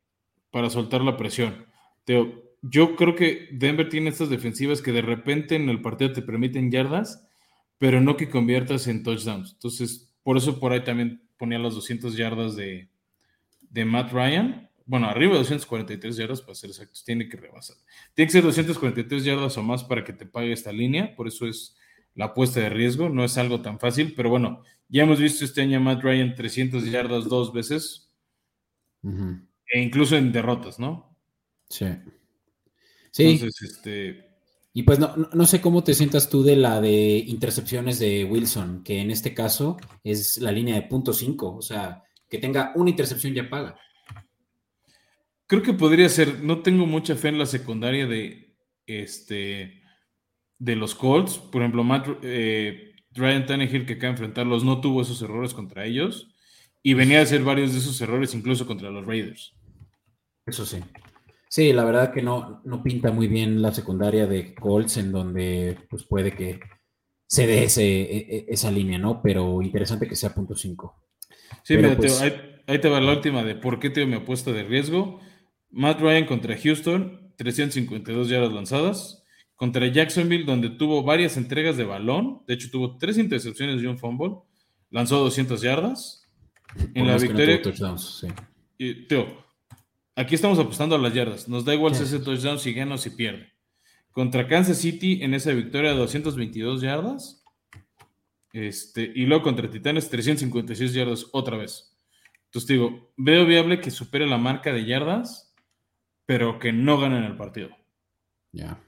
Speaker 1: para soltar la presión. Teo, yo creo que Denver tiene estas defensivas que de repente en el partido te permiten yardas, pero no que conviertas en touchdowns. Entonces, por eso por ahí también ponía las 200 yardas de, de Matt Ryan. Bueno, arriba de 243 yardas para ser exactos, tiene que rebasar. Tiene que ser 243 yardas o más para que te pague esta línea, por eso es la apuesta de riesgo, no es algo tan fácil, pero bueno, ya hemos visto este año a Matt Ryan 300 yardas dos veces, e incluso en derrotas, ¿no?
Speaker 2: Sí. Sí. Entonces, este. Y pues no, sé cómo te sientas tú de la de intercepciones de Wilson, que en este caso es la línea de punto 5, o sea, que tenga una intercepción ya paga.
Speaker 1: Creo que podría ser, no tengo mucha fe en la secundaria de este de los Colts. Por ejemplo, Matt, eh, Ryan Tannehill que acaba de enfrentarlos no tuvo esos errores contra ellos y venía a hacer varios de esos errores incluso contra los Raiders.
Speaker 2: Eso sí. Sí, la verdad que no, no pinta muy bien la secundaria de Colts, en donde pues puede que se dé ese, e, e, esa línea, ¿no? Pero interesante que sea punto 5.
Speaker 1: Sí, mira, pues ahí, te va la última de por qué tengo mi apuesta de riesgo. Matt Ryan contra Houston, 352 yardas lanzadas. Contra Jacksonville, donde tuvo varias entregas de balón. De hecho, tuvo tres intercepciones y un fumble. Lanzó 200 yardas. En la victoria. sí. y, Teo, Aquí estamos apostando a las yardas. Nos da igual si ese touchdown, si gana o si pierde. Contra Kansas City en esa victoria de 222 yardas. Este, y luego contra Titanes 356 yardas otra vez. Entonces digo, veo viable que supere la marca de yardas, pero que no ganen el partido. Ya.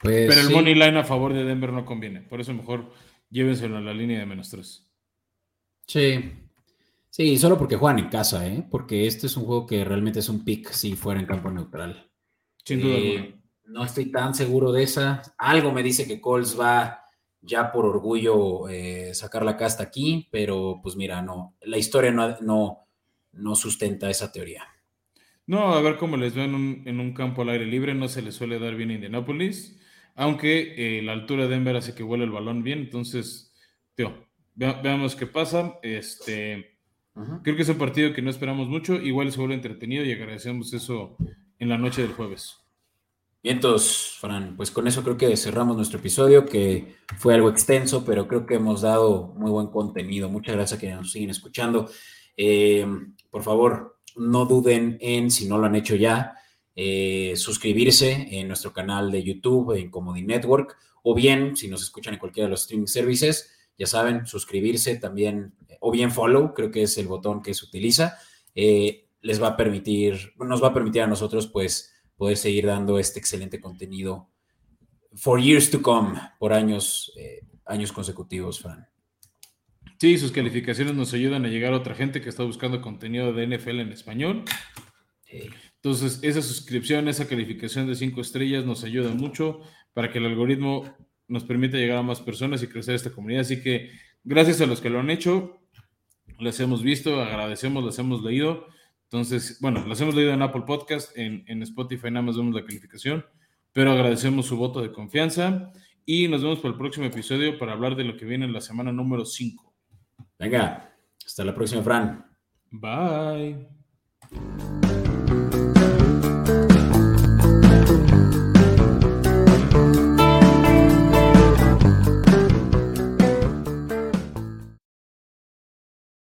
Speaker 1: Pues pero el money line a favor de Denver no conviene. Por eso mejor llévenselo a la línea de menos 3.
Speaker 2: Sí, Sí, solo porque juegan en casa, ¿eh? Porque este es un juego que realmente es un pick si fuera en campo neutral. Sin duda. Eh, no estoy tan seguro de esa. Algo me dice que Colts va ya por orgullo eh, sacar la casta aquí, pero pues mira, no, la historia no, no, sustenta esa teoría.
Speaker 1: No, a ver cómo les ven en un, campo al aire libre, no se les suele dar bien Indianapolis, aunque eh, la altura de Denver hace que vuele el balón bien, entonces, tío, veamos qué pasa. Este, Creo que es un partido que no esperamos mucho, igual se vuelve entretenido y agradecemos eso en la noche del jueves.
Speaker 2: Bien, entonces, Fran, pues con eso creo que cerramos nuestro episodio, que fue algo extenso, pero creo que hemos dado muy buen contenido. Muchas gracias a quienes nos siguen escuchando. Eh, por favor, no duden en, si no lo han hecho ya, eh, suscribirse en nuestro canal de YouTube en Comedy Network o bien, si nos escuchan en cualquiera de los streaming services, ya saben, suscribirse también o bien follow, creo que es el botón que se utiliza. Eh, les va a permitir, nos va a permitir a nosotros pues poder seguir dando este excelente contenido for years to come, por años, eh, años consecutivos, Fran.
Speaker 1: Sí, sus calificaciones nos ayudan a llegar a otra gente que está buscando contenido de NFL en español. Entonces, esa suscripción, esa calificación de cinco estrellas nos ayuda mucho para que el algoritmo nos permita llegar a más personas y crecer esta comunidad. Así que gracias a los que lo han hecho, las hemos visto, agradecemos, las hemos leído. Entonces, bueno, las hemos leído en Apple Podcast, en, en Spotify nada más vemos la calificación, pero agradecemos su voto de confianza y nos vemos para el próximo episodio para hablar de lo que viene en la semana número 5.
Speaker 2: Venga, hasta la próxima, Fran.
Speaker 1: Bye.